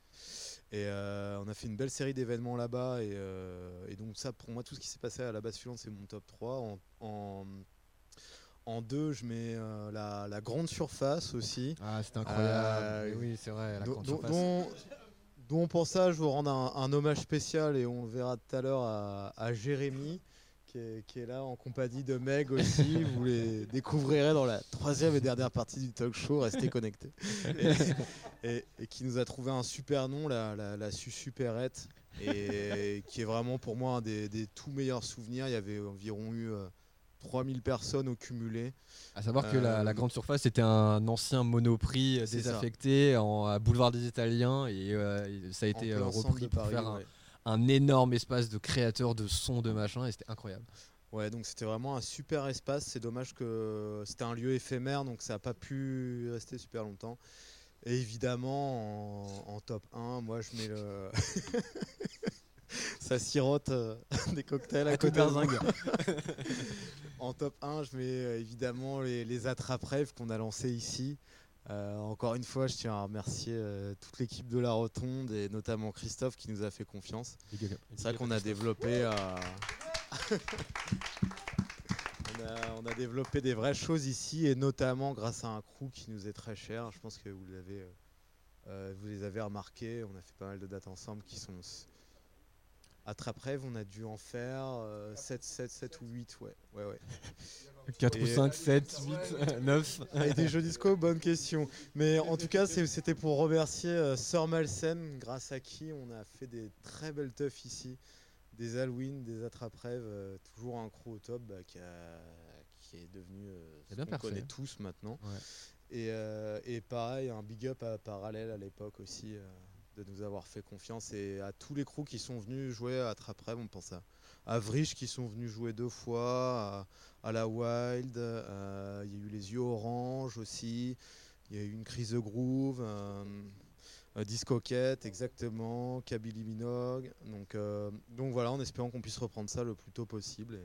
Et euh, on a fait une belle série d'événements là-bas. Et, euh, et donc ça, pour moi, tout ce qui s'est passé à la base suivante, c'est mon top 3. En, en, en deux, je mets euh, la, la grande surface aussi. Ah, c'était incroyable. Oui, c'est vrai, la dont- grande dont- surface. dont pour ça, je vous rends un, un hommage spécial et on le verra tout à l'heure à, à Jérémy. Qui est, qui est là en compagnie de Meg aussi. Vous les découvrirez dans la troisième et dernière partie du talk show. Restez connectés. Et, et- et qui nous a trouvé un super nom, la, la, la Su Superette, et qui est vraiment pour moi un des, des tout meilleurs souvenirs. Il y avait environ eu euh, 3000 personnes au cumulé. À savoir que la, la Euh, grande surface c'était un ancien monoprix euh, désaffecté en à boulevard des Italiens et euh, ça a été euh, repris pour Paris, faire un, ouais. un énorme espace de créateurs de sons de machin et c'était incroyable. Ouais, donc c'était vraiment un super espace. C'est dommage que c'était un lieu éphémère, donc ça n'a pas pu rester super longtemps. Et évidemment, en, en top 1, moi je mets le. ça sirote euh, des cocktails à, À côté de moi. berzingue. en top 1, je mets euh, évidemment les, les attrape-rêves qu'on a lancés ici. Euh, encore une fois, je tiens à remercier euh, toute l'équipe de la Rotonde et notamment Christophe qui nous a fait confiance. C'est vrai qu'on a développé. euh, on, a, on a développé des vraies choses ici et notamment grâce à un crew qui nous est très cher. Je pense que vous l'avez vous les avez remarqués, on a fait pas mal de dates ensemble qui sont. Attrape-rêve, on a dû en faire 7, 7, 7 ou 8, ouais. ouais, ouais. 4 ou Et- 5, 7, 8, 9. Et des jeux disco, bonne question. Mais en tout cas, c'était pour remercier euh, Sœur Malsen, grâce à qui on a fait des très belles teufs ici. Des Halloween, des attrape-rêves, euh, toujours un crew au top bah, qui, a- qui est devenu euh, ce qu'on connaît tous maintenant. Ouais. Et, euh, et pareil, un big up à Parallèle à l'époque aussi, euh, de nous avoir fait confiance. Et à tous les crews qui sont venus jouer à Attrape-Rêve, on pense à, à Vrich qui sont venus jouer deux fois, à, la Wild, euh, il y a eu les yeux orange aussi, il y a eu une crise de groove. Discoquette, exactement, Kabylie Minogue. Donc, euh, donc voilà, en espérant qu'on puisse reprendre ça le plus tôt possible.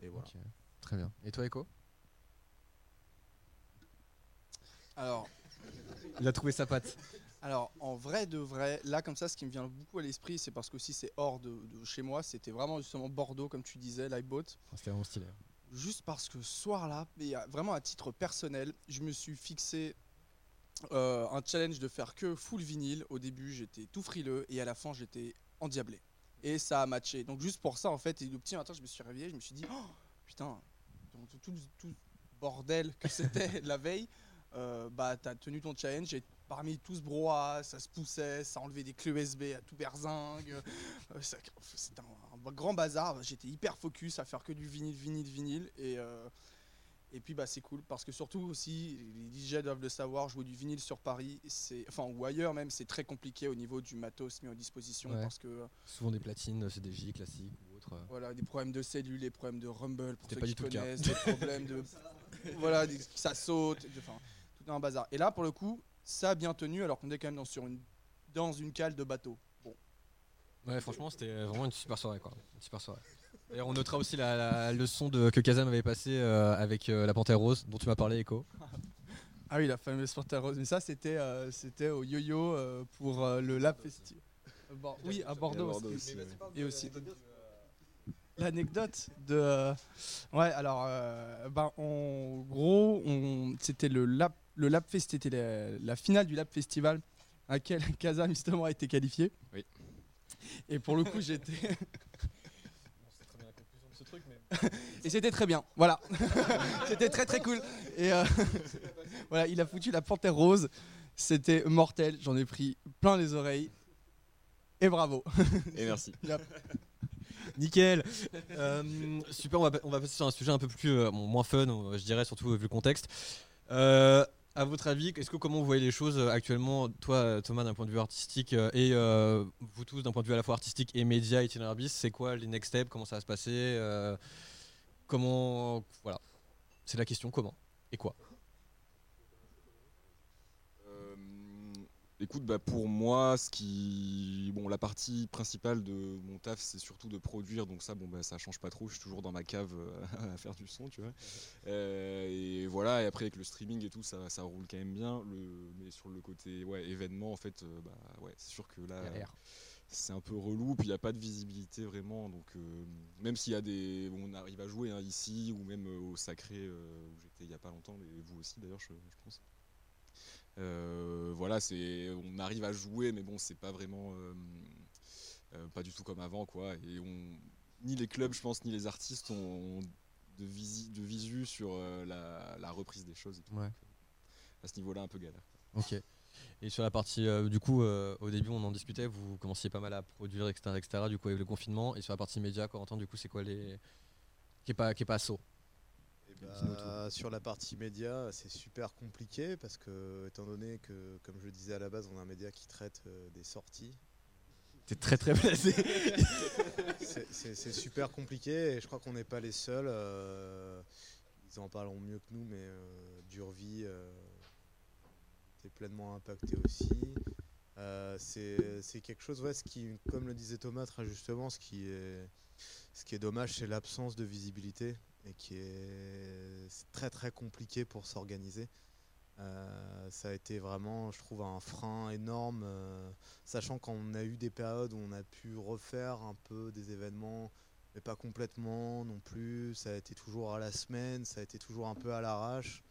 Et, et voilà. Ok, Très bien. Et toi, Echo? Alors, Il a trouvé sa patte. Alors, en vrai de vrai, là, comme ça, ce qui me vient beaucoup à l'esprit, c'est parce que si c'est hors de, de chez moi, c'était vraiment justement Bordeaux, comme tu disais, Liveboat. Ah, C'était vraiment stylé. Juste parce que ce soir-là, vraiment à titre personnel, je me suis fixé euh, un challenge de faire que full vinyle. Au début, j'étais tout frileux et à la fin, j'étais endiablé. Et ça a matché. Donc, juste pour ça, en fait, et le petit matin, je me suis réveillé, je me suis dit, oh, putain, tout, tout, tout bordel que c'était la veille, euh, bah, t'as tenu ton challenge et parmi tout ce brouhaha, ça se poussait, ça enlevait des clés USB à tout berzingue. euh, C'était un, un grand bazar. J'étais hyper focus à faire que du vinyle, vinyle, vinyle. Et, euh, et puis bah, c'est cool parce que surtout aussi, les DJ doivent le savoir, jouer du vinyle sur Paris, c'est, enfin, ou ailleurs même, c'est très compliqué au niveau du matos mis à disposition Ouais. parce que euh, Souvent des platines, CDJ classiques ou autres. voilà, des problèmes de cellules, des problèmes de rumble pour ceux pas qui du tout le cas. connaissent, des problèmes de voilà, des- ça saute, enfin tout un bazar. Et là pour le coup, ça a bien tenu alors qu'on est quand même dans sur une dans une cale de bateau. Bon, Ouais, franchement, c'était vraiment une super soirée. Quoi. Une super soirée. Et on notera aussi la, la leçon de, que Kazam avait passée euh, avec euh, la Panthère Rose, dont tu m'as parlé, Echo. Ah oui, la fameuse Panthère Rose. Mais ça, c'était euh, c'était au yo-yo euh, pour euh, le Lab Festival. oui, à Bordeaux, Bordeaux aussi. Et aussi. L'anecdote de. ouais, alors, euh, ben, en gros, on- c'était le Lab, le Lab Fest, c'était la, la finale du Lab Festival à laquelle Kazam justement a été qualifié. Oui. Et pour le coup, j'étais. Et c'était très bien, voilà. c'était très très cool. Et euh, voilà, il a foutu la panthère rose. C'était mortel, j'en ai pris plein les oreilles. Et bravo. Et merci. Yep. Nickel. Euh, super, on va, on va passer sur un sujet un peu plus euh, moins fun, je dirais, surtout vu le contexte. Euh, à votre avis, est-ce que comment vous voyez les choses euh, actuellement, toi euh, Thomas d'un point de vue artistique euh, et vous tous d'un point de vue à la fois artistique et média bis, c'est quoi les next steps, comment ça va se passer, comment voilà, c'est la question comment et quoi. Écoute, bah pour moi, ce qui, bon, la partie principale de mon taf, c'est surtout de produire, donc ça, bon, bah, ça change pas trop. Je suis toujours dans ma cave euh, à faire du son, tu vois. Euh, et voilà. Et après avec le streaming et tout, ça, ça roule quand même bien. Le, mais sur le côté, ouais, événement, en fait, euh, bah, ouais, c'est sûr que là. C'est un peu relou, puis il n'y a pas de visibilité vraiment. Donc, euh, même s'il y a des. bon, on arrive à jouer hein, ici, ou même au Sacré, où j'étais il n'y a pas longtemps, et vous aussi d'ailleurs, je, je pense. Euh, voilà, c'est, on arrive à jouer, mais bon, c'est pas vraiment, euh, euh, pas du tout comme avant, quoi. Et on, ni les clubs, je pense, ni les artistes ont de, visi, de visu sur la, la reprise des choses. Et tout. Ouais. Donc, à ce niveau-là, un peu galère. Ok. Et sur la partie, euh, du coup, euh, au début, on en discutait, vous commenciez pas mal à produire, etc., etc., du coup, avec le confinement. Et sur la partie média, Corentin, du coup, c'est quoi les. qui est pas, qui est pas saut? Bah, sur la partie média, c'est super compliqué parce que, étant donné que, comme je le disais à la base, on a un média qui traite euh, des sorties. T'es très très blasé. C'est- super compliqué et je crois qu'on n'est pas les seuls. euh, ils en parleront mieux que nous, mais euh, Durvie euh, était pleinement impacté aussi. Euh, c'est c'est quelque chose, ouais, ce qui, comme le disait Thomas très justement, ce qui est, ce qui est dommage, c'est l'absence de visibilité et qui est très très compliqué pour s'organiser. Euh, ça a été vraiment, je trouve, un frein énorme, euh, sachant qu'on a eu des périodes où on a pu refaire un peu des événements, mais pas complètement non plus. Ça a été toujours à la semaine, ça a été toujours un peu à l'arrache.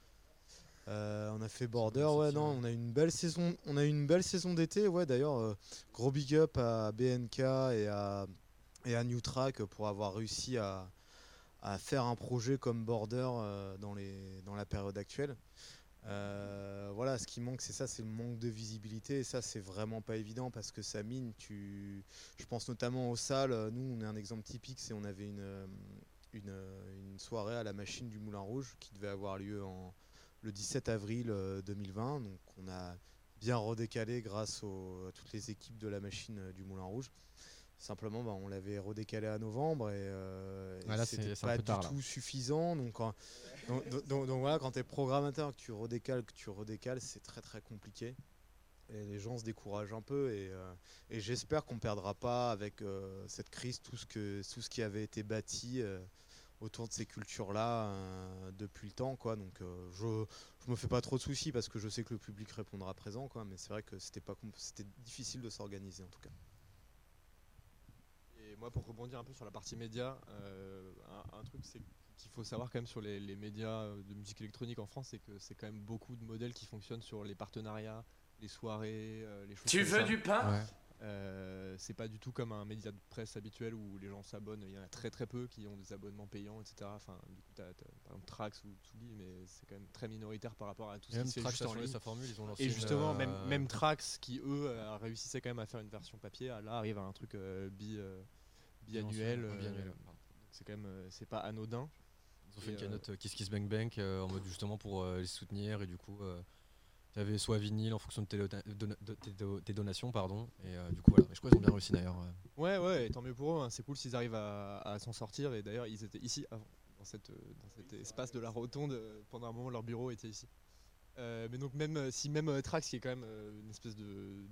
Euh, on a fait Border, ouais, non, on a une belle saison, on a une belle saison d'été, ouais. D'ailleurs, gros big up à BNK et à et à New Track pour avoir réussi à, à faire un projet comme Border euh, dans les dans la période actuelle. Euh, voilà, ce qui manque, c'est ça, c'est le manque de visibilité. Et ça, c'est vraiment pas évident parce que ça mine. Tu, je pense notamment aux salles. Nous, on est un exemple typique, c'est on avait une, euh, une, euh, soirée à la machine du Moulin Rouge qui devait avoir lieu en, le 17 avril euh, 2020. Donc, on a bien redécalé grâce aux- à toutes les équipes de la machine euh, du Moulin Rouge. Simplement, bah, on l'avait redécalé à novembre et, euh, et c'est- c'était pas du tard, là. tout suffisant. Donc, quand- donc, donc- donc- donc voilà, quand tu es programmateur, que tu redécales, que tu redécales, c'est très très compliqué. Et les gens se découragent un peu. Et, euh, et j'espère qu'on ne perdra pas avec euh, cette crise tout ce, que, tout ce qui avait été bâti euh, autour de ces cultures-là euh, depuis le temps. Quoi. Donc euh, je ne me fais pas trop de soucis parce que je sais que le public répondra présent. Quoi. Mais c'est vrai que c'était difficile de s'organiser en tout cas. Moi, pour rebondir un peu sur la partie média, euh, un, un truc c'est qu'il faut savoir quand même sur les, les médias euh, de musique électronique en France, c'est que c'est quand même beaucoup de modèles qui fonctionnent sur les partenariats, les soirées, euh, les choses Tu comme veux ça. du pain? Ouais. Euh, c'est pas du tout comme un média de presse habituel où les gens s'abonnent. Il y en a très très peu qui ont des abonnements payants, etc. Enfin, du coup, t'as, t'as, par exemple Trax ou Tuli, mais c'est quand même très minoritaire par rapport à tout Et ce qui se fait Trax juste a en changé ligne. sa formule, ils ont lancé Et une, justement, euh, même, même Trax qui eux réussissaient quand même à faire une version papier, là arrive à un truc euh, bi, euh, biannuel. Euh, biannuel, c'est quand même, euh, c'est pas anodin. Ils ont fait Et, une euh, cagnotte euh, Kiss Kiss Bang Bang euh, en mode justement pour euh, les soutenir et du coup tu avais soit vinyle en fonction de tes, dota- dona- de tes do- tes donations pardon et euh, du coup voilà. Mais je crois qu'ils ont bien réussi d'ailleurs. euh. Ouais, ouais, et tant mieux pour eux. hein. C'est cool s'ils arrivent à, à s'en sortir. Et d'ailleurs, ils étaient ici avant, dans, cette, dans cet espace de la rotonde. Pendant un moment, leur bureau était ici. Euh, mais donc, même si même euh, Trax, qui est quand même euh, une espèce de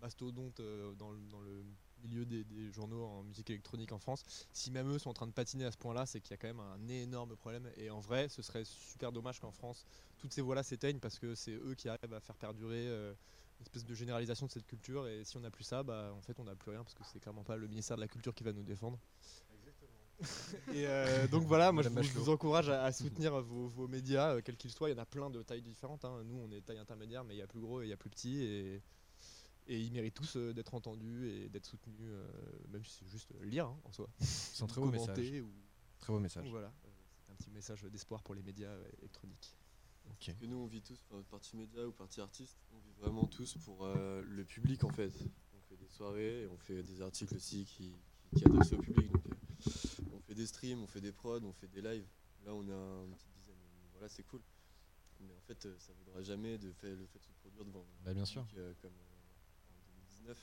mastodonte euh, dans, le, dans le milieu des, des journaux en musique électronique en France, si même eux sont en train de patiner à ce point-là, c'est qu'il y a quand même un énorme problème. Et en vrai, ce serait super dommage qu'en France, toutes ces voix-là s'éteignent parce que c'est eux qui arrivent à faire perdurer. euh, une espèce de généralisation de cette culture et si on n'a plus ça bah en fait on n'a plus rien parce que c'est clairement pas le ministère de la culture qui va nous défendre et euh, donc voilà moi je vous, je vous Bachelot. encourage à, à soutenir vos, vos médias euh, quels qu'ils soient il y en a plein de tailles différentes hein. nous on est taille intermédiaire mais il y a plus gros et il y a plus petit et, et ils méritent tous euh, d'être entendus et d'être soutenus euh, même si c'est juste lire hein, en soi C'est un très beau message. ou- Très beau message. Donc voilà euh, c'est un petit message d'espoir pour les médias euh, électroniques Ok. que nous on vit tous, enfin, partie média ou partie artiste, on vit vraiment tous pour euh, le public en fait. On fait des soirées, et on fait des articles aussi qui, qui, qui adressent au public. Donc, euh, on fait des streams, on fait des prods, on fait des lives. Là on a une petite dizaine, voilà c'est cool. Mais en fait euh, ça vaudra jamais de faire le fait de se produire devant Bah, bien public, sûr. euh, comme euh, 2019.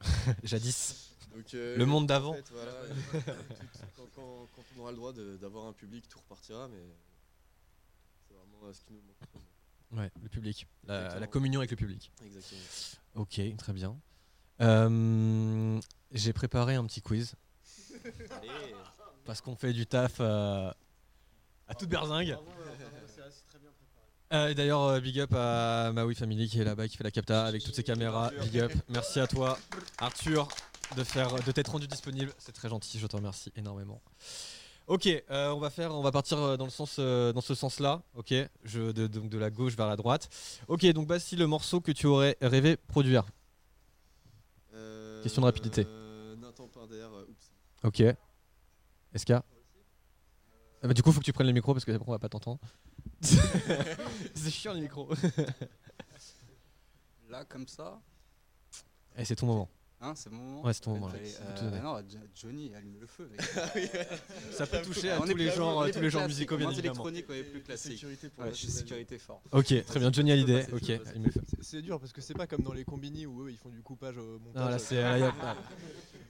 fin 2019. Jadis. Donc, euh, Le monde en d'avant. fait, voilà, tout- quand, quand- quand on aura le droit d'avoir un public, tout repartira, mais c'est vraiment euh, ce qui nous manque. moment. Ouais, le public, la, communion avec le public. Exactement. Ok, très bien. Euh, J'ai préparé un petit quiz. Parce qu'on fait du taf euh, à toute berzingue. Euh, et D'ailleurs, euh, big up à Maui Family qui est là-bas, qui fait la capta avec toutes ses caméras. Big up. Merci à toi, Arthur, de faire, de t'être rendu disponible. C'est très gentil, je te remercie énormément. Ok, euh, on va faire, on va partir euh, dans le sens, dans ce sens-là. Ok, je, de, donc de la gauche vers la droite. Ok, donc Bastille, le morceau que tu aurais rêvé produire. Question de rapidité. Nathan Pinder, oups. Ok. SK Ah bah, Du coup, faut que tu prennes le micro parce que après on va pas t'entendre. c'est chiant les micros. Là, comme ça. Et c'est ton moment. Hein, c'est mon moment Ouais, c'est ton moment, euh, non, Jo- Johnny, allume le feu. mec. Ça peut toucher à tous les genres, tous les musicaux, bien évidemment. électronique, ouais, plus classique. sécurité pour Ouais, la je suis scène. sécurité fort. Ok, très bien. Johnny Hallyday. Ok. C'est- dur parce que c'est pas comme dans les combini où eux ils font du coupage au montage. Non, là, euh, c'est-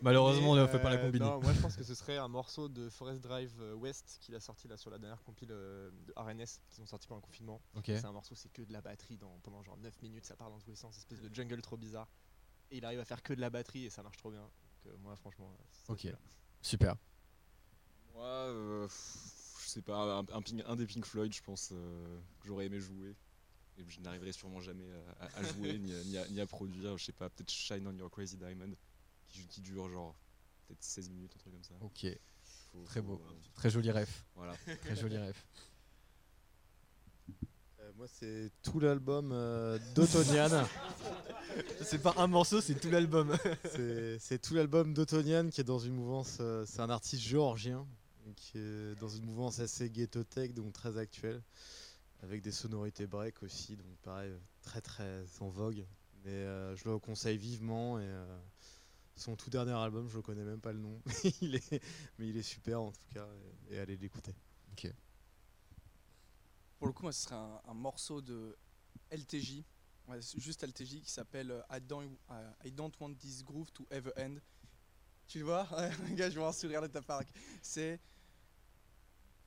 Malheureusement, on ne fait pas la euh, combini. Non, moi je pense que ce serait un morceau de Forest Drive euh, West qu'il a sorti là sur la dernière compile euh, de RNS qu'ils ont sorti pendant le confinement. C'est un morceau, c'est que de la batterie dans, pendant genre 9 minutes, ça part dans tous les sens, espèce de jungle trop bizarre. Et il arrive à faire que de la batterie et ça marche trop bien. Donc euh, moi franchement. euh, c'est Ok, celui-là. super. Moi, euh, je sais pas, un, un Pink- un des Pink Floyd, je pense, euh, que j'aurais aimé jouer. Et je n'arriverai sûrement jamais à, à- à jouer ni, à, ni à- ni à produire. Je sais pas, peut-être Shine on Your Crazy Diamond, qui, qui dure genre peut-être 16 minutes, un truc comme ça. Ok. Faut- Très faut beau. Très joli ref. Voilà. Très joli ref. Euh, moi, c'est tout l'album euh, d'Autonian. c'est pas un morceau, c'est tout l'album. C'est- tout l'album d'Autonian qui est dans une mouvance. euh, c'est un artiste géorgien qui est dans une mouvance assez ghetto tech, donc très actuelle, avec des sonorités break aussi, donc pareil, très très en vogue. Mais euh, je le conseille vivement et son tout dernier album, je ne connais même pas le nom, il est, mais il est super en tout cas, et, et allez l'écouter. Ok. Pour le coup, moi, ce serait un, morceau de LTJ, juste LTJ, qui s'appelle euh, I don't, euh, I don't want this groove to ever end. Tu le vois? Gars, je vois un sourire de ta part. C'est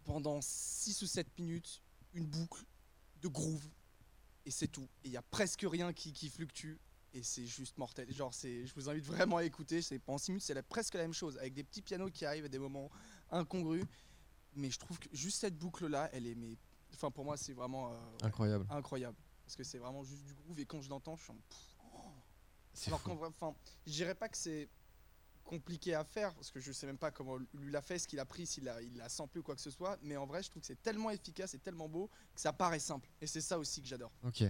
pendant 6 ou 7 minutes, une boucle de groove, et c'est tout. Et il n'y a presque rien qui, qui fluctue. Et c'est juste mortel. Genre, je vous invite vraiment à écouter. C'est pendant 6 minutes, c'est presque la même chose, avec des petits pianos qui arrivent à des moments incongrus. Mais je trouve que juste cette boucle-là, elle est, enfin pour moi, c'est vraiment euh, Incroyable. incroyable. Parce que c'est vraiment juste du groove et quand je l'entends, je suis en. Alors qu'en vrai, enfin, je dirais pas que c'est compliqué à faire parce que je sais même pas comment lui l'a fait, ce qu'il a pris, s'il a, il l'a samplé ou quoi que ce soit. Mais en vrai, je trouve que c'est tellement efficace et tellement beau que ça paraît simple. Et c'est ça aussi que j'adore. Ok.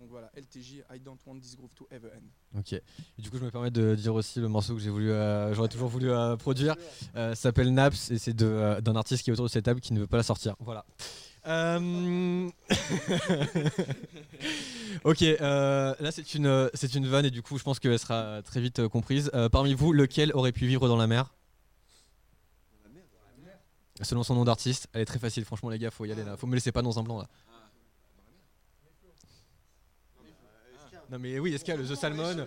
Donc voilà, LTJ, I don't want this groove to ever end. Ok. Et du coup, je me permets de dire aussi le morceau que j'ai voulu, euh, j'aurais toujours voulu euh, produire. Euh, s'appelle Naps et c'est de, d'un artiste qui est autour de cette table qui ne veut pas la sortir. Voilà. Euh, ok. euh, là, c'est une, c'est une vanne et du coup, je pense qu'elle sera très vite euh, comprise. Parmi vous, lequel aurait pu vivre dans la mer? Selon son nom d'artiste, elle est très facile. Franchement, les gars, faut y aller là. Faut me laisser pas dans un blanc là. Non mais oui, est-ce qu'il y a le The Salmon?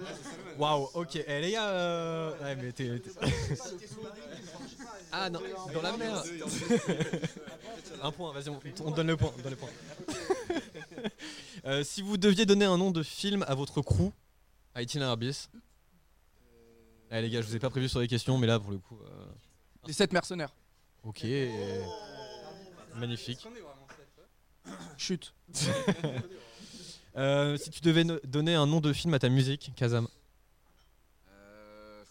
Waouh, ok. Eh les gars, euh, ouais, mais t'es. t'es- ah non, dans la mer. un point, vas-y, on, on donne le point. on donne le point. Euh, si vous deviez donner un nom de film à votre crew, à Itinéraire Bis. Eh les gars, je vous ai pas prévu sur les questions, mais là pour le coup. euh, Les 7 mercenaires. Ok. Magnifique. Chute. Euh, si tu devais no- donner un nom de film à ta musique, Kazam. Euh...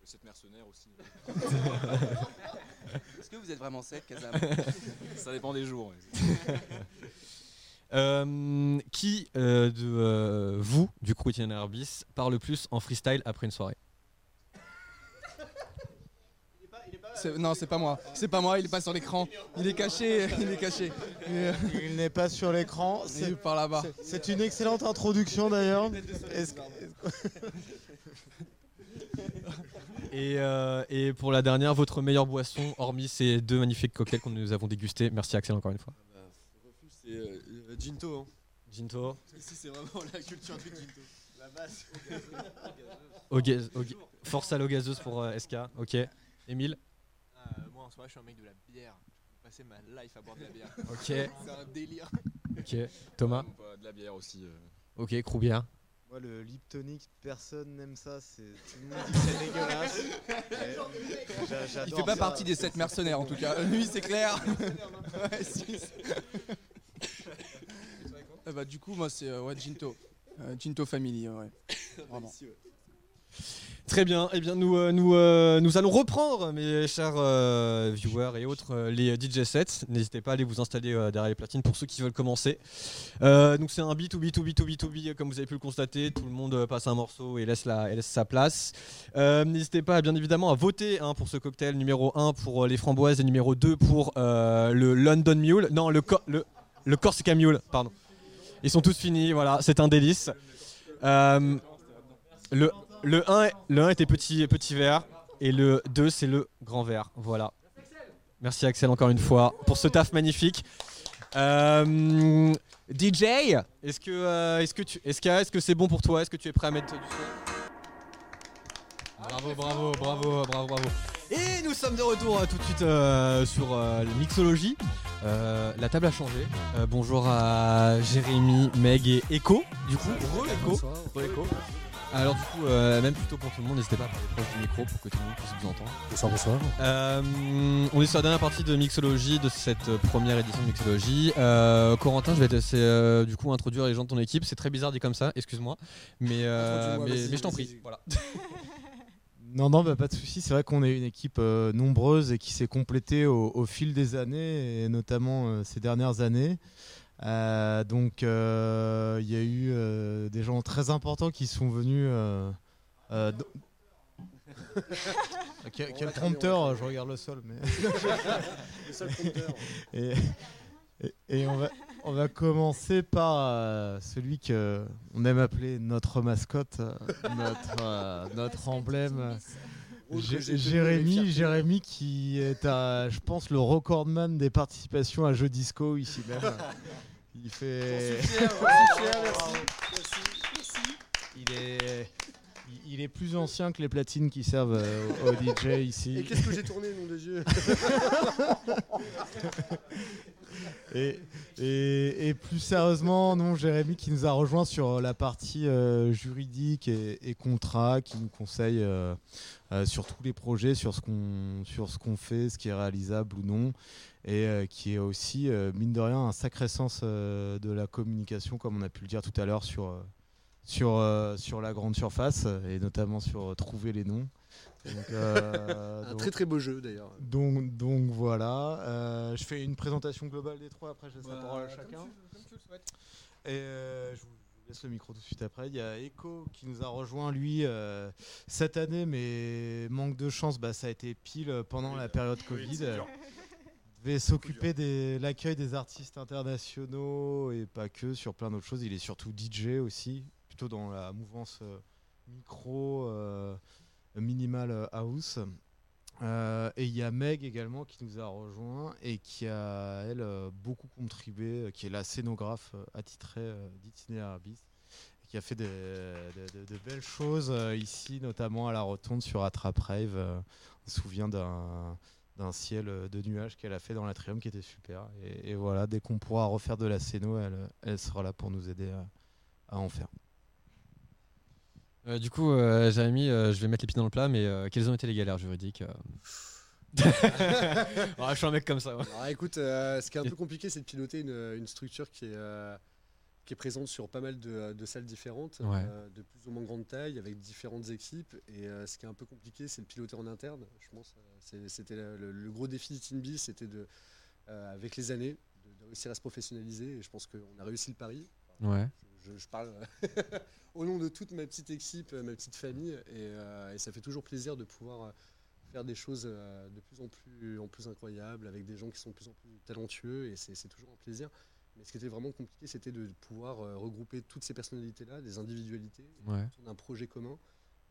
Le 7 mercenaires aussi. Est-ce que vous êtes vraiment 7, Kazam? Ça dépend des jours. Euh, qui euh, de euh, vous, du crew Itinéraire Bis, parle le plus en freestyle après une soirée C'est- Non, c'est pas moi. C'est pas moi, il est pas sur l'écran. Il est caché, il est caché. Et- Il n'est pas sur l'écran. Il est par là-bas. C'est- C'est une excellente introduction d'ailleurs. Est-ce que- et, euh, et pour la dernière, votre meilleure boisson, hormis ces deux magnifiques cocktails que nous avons dégustés. Merci Axel encore une fois. C'est euh, euh, Ginto. Hein. Ginto. Ici, c'est vraiment la culture du Ginto. La base. Au gaz- au ga- force à l'eau gazeuse pour euh, SK. Ok. Émile Euh, moi en je suis un mec de la bière. Je peux passer ma life à boire de la bière. Ok. C'est un délire. Ok. Thomas De la bière aussi. euh. Ok, crew bière. Moi, le lip tonic, personne n'aime ça. C'est tout le monde dit que c'est dégueulasse. J'a- Il j'adore fait pas ça. partie des 7 mercenaires en tout cas. Lui, c'est clair. Ouais, si. Eh bah, du coup, moi, c'est euh, ouais, Ginto. Euh, Ginto Family, ouais. Vraiment. Très bien, eh bien nous, euh, nous, euh, nous allons reprendre, mes chers euh, viewers et autres, les DJ sets. N'hésitez pas à aller vous installer derrière les platines pour ceux qui veulent commencer. Donc c'est un B to B to B to B to B, comme vous avez pu le constater. Tout le monde passe un morceau et laisse, la, laisse sa place. N'hésitez pas bien évidemment à voter hein, pour ce cocktail numéro 1 pour les framboises et numéro 2 pour le London Mule. Non, le, le, le Corsica Mule, pardon. Ils sont tous finis, voilà, c'est un délice. Le, le, 1, est- le 1 était petit, petit et le 2 c'est le grand verre. Voilà. Merci Axel encore une fois pour ce taf magnifique. Euh, DJ, est-ce que euh, est-ce que est-ce que c'est bon pour toi? Est-ce que tu es prêt à mettre du son? Bravo, bravo, bravo, bravo, bravo. Et nous sommes de retour euh, tout de suite sur la mixologie. La table a changé. Bonjour à Jérémy, Meg et Echo. Du coup, re-Echo. Alors du coup, euh, même plutôt pour tout le monde, n'hésitez pas à parler proche du micro pour que tout le monde puisse vous entendre. Bonsoir, bonsoir. Euh, on est sur la dernière partie de Mixologie, de cette euh, première édition de Mixologie. Euh, Corentin, je vais te laisser euh, du coup introduire les gens de ton équipe. C'est très bizarre dit comme ça, excuse-moi. Mais, euh, mais, je t'en prie. Voilà. Non, non, bah, pas de souci. C'est vrai qu'on est une équipe euh, nombreuse et qui s'est complétée au, au fil des années, et notamment euh, ces dernières années. Euh, donc, euh, il y a eu euh, des gens très importants qui sont venus. euh, euh, quel, quel prompteur Je regarde le sol, mais. Le seul prompteur. et, et- et on, va, on va commencer par celui que on aime appeler notre mascotte, notre, euh, notre emblème. Jérémy. Jérémy qui est, à, je pense, le recordman des participations à Jeux Disco ici même. Il fait. Suis fier, merci. Merci, merci. Il est, il- est plus ancien que les platines qui servent euh, au, DJ ici. Et qu'est-ce que j'ai tourné, nom des yeux et, et- et plus sérieusement, non, Jérémy qui nous a rejoint sur la partie euh, juridique et, et contrat, qui nous conseille euh, euh, sur tous les projets, sur ce qu'on sur ce qu'on fait, ce qui est réalisable ou non, et euh, qui est aussi euh, mine de rien un sacré sens euh, de la communication, comme on a pu le dire tout à l'heure sur sur euh, sur la grande surface et notamment sur euh, trouver les noms. Donc, euh, Un donc- très très beau jeu d'ailleurs. donc, donc voilà, Euh, je fais une présentation globale des trois, après je laisse la Bah, parole à comme chacun. tu- comme tu le souhaites. Et euh, je vous laisse le micro tout de suite après. Il y a Echo qui nous a rejoint lui euh, cette année, mais manque de chance, bah, ça a été pile pendant la période Covid. Devait s'occuper de l'accueil des artistes internationaux et pas que, sur plein d'autres choses. Il est surtout DJ aussi, plutôt dans la mouvance euh, micro, euh, minimal euh, house. Euh, et il y a Meg également qui nous a rejoint et qui a, elle, beaucoup contribué, qui est la scénographe attitrée d'Itinéraire qui a fait de, de- de belles choses ici, notamment à la rotonde sur Attrape Rave. on se souvient d'un d'un ciel euh, de nuages qu'elle a fait dans l'atrium qui était super. Et, et voilà, dès qu'on pourra refaire de la scéno, elle, elle sera là pour nous aider à, à en faire. Euh, du coup, euh, Jérémy, euh, je vais mettre les pieds dans le plat, mais euh, quelles ont été les galères juridiques euh Ouais, Je suis un mec comme ça. ouais. Alors écoute, euh, ce qui est un peu compliqué, c'est de piloter une, une structure qui est, euh, qui est présente sur pas mal de, de salles différentes, Ouais. euh, de plus ou moins grande taille, avec différentes équipes. Et euh, ce qui est un peu compliqué, c'est de piloter en interne. Je pense euh, c'était le, gros défi de Teambi, c'était de, euh, avec les années, de, de réussir à se professionnaliser. Et je pense qu'on a réussi le pari. Ouais. Je, je parle au nom de toute ma petite équipe, euh, ma petite famille, et, euh, et ça fait toujours plaisir de pouvoir euh, faire des choses euh, de plus en plus, en plus incroyables, avec des gens qui sont de plus en plus talentueux, et c'est toujours un plaisir. Mais ce qui était vraiment compliqué, c'était de pouvoir euh, regrouper toutes ces personnalités-là, des individualités, Ouais. autour d'un projet commun.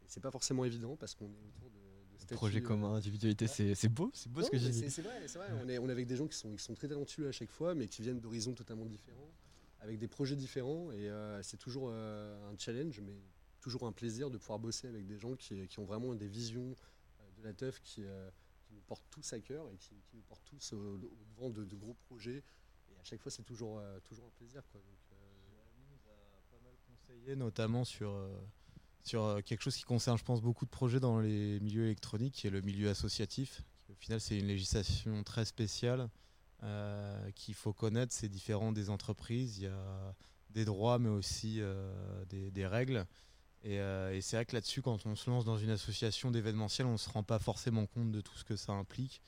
Et c'est pas forcément évident parce qu'on est autour de, de Projet euh, commun, individualité, c'est c'est beau, c'est beau ce que j'ai dit. C'est vrai, c'est vrai. On, est, on est avec des gens qui sont, qui sont très talentueux à chaque fois, mais qui viennent d'horizons totalement différents, avec des projets différents. Et euh, c'est toujours euh, un challenge, mais toujours un plaisir de pouvoir bosser avec des gens qui, qui ont vraiment des visions de la teuf qui, qui nous portent tous à cœur et qui, qui nous portent tous au, au devant de, de gros projets. À chaque fois, c'est toujours, euh, un plaisir. Quoi. Donc, euh, conseillé notamment sur, euh, quelque chose qui concerne, je pense, beaucoup de projets dans les milieux électroniques, qui est le milieu associatif. Au final, c'est une législation très spéciale qu'il faut connaître. C'est différent des entreprises. Il y a des droits, mais aussi des, règles. Et c'est vrai que là-dessus, quand on se lance dans une association d'événementiel, on ne se rend pas forcément compte de tout ce que ça implique.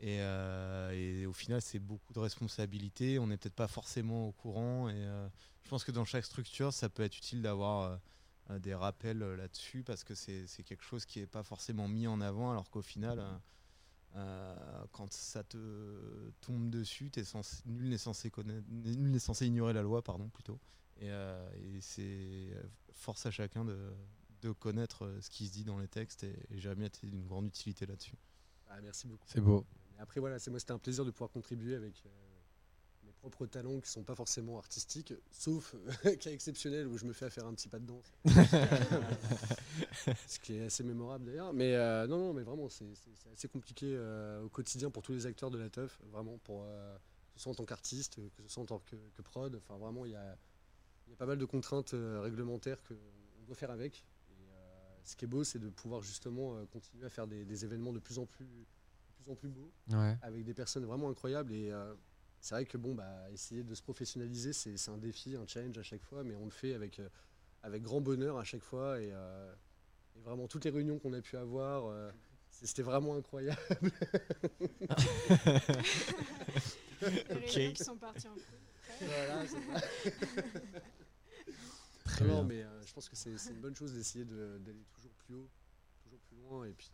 Et, euh, et au final, c'est beaucoup de responsabilités. On n'est peut-être pas forcément au courant. Et euh, je pense que dans chaque structure, ça peut être utile d'avoir euh, des rappels euh, là-dessus parce que c'est quelque chose qui n'est pas forcément mis en avant, alors qu'au final, euh, euh, quand ça te tombe dessus, t'es censé- nul n'est censé connaître, nul n'est censé ignorer la loi, pardon, plutôt. Et, euh, et c'est force à chacun de, de connaître ce qui se dit dans les textes. Et, et Jérémy a été d'une grande utilité là-dessus. ah, merci beaucoup. C'est beau. Après, voilà, c'est moi, c'était un plaisir de pouvoir contribuer avec euh, mes propres talents qui sont pas forcément artistiques, sauf euh, cas exceptionnel où je me fais faire un petit pas de danse. Ce qui est assez mémorable d'ailleurs. Mais euh, non, non, mais vraiment, c'est assez compliqué euh, au quotidien pour tous les acteurs de la teuf, vraiment, pour, euh, que ce soit en tant qu'artiste, que ce soit en tant que, que prod. Enfin, vraiment, il y a, il y a pas mal de contraintes réglementaires qu'on doit faire avec. Et ce qui est beau, c'est de pouvoir justement continuer à faire des, des événements de plus en plus, plus, en plus Ouais. avec des personnes vraiment incroyables. Et euh, c'est vrai que bon, bah, essayer de se professionnaliser, c'est c'est un défi, un challenge à chaque fois, mais on le fait avec, euh, avec grand bonheur à chaque fois. Et, euh, et vraiment, toutes les réunions qu'on a pu avoir, euh, c'était vraiment incroyable. Les qui sont en. Voilà, ça. Très Non, bien. mais euh, je pense que c'est c'est une bonne chose d'essayer de- d'aller toujours plus haut, toujours plus loin, et puis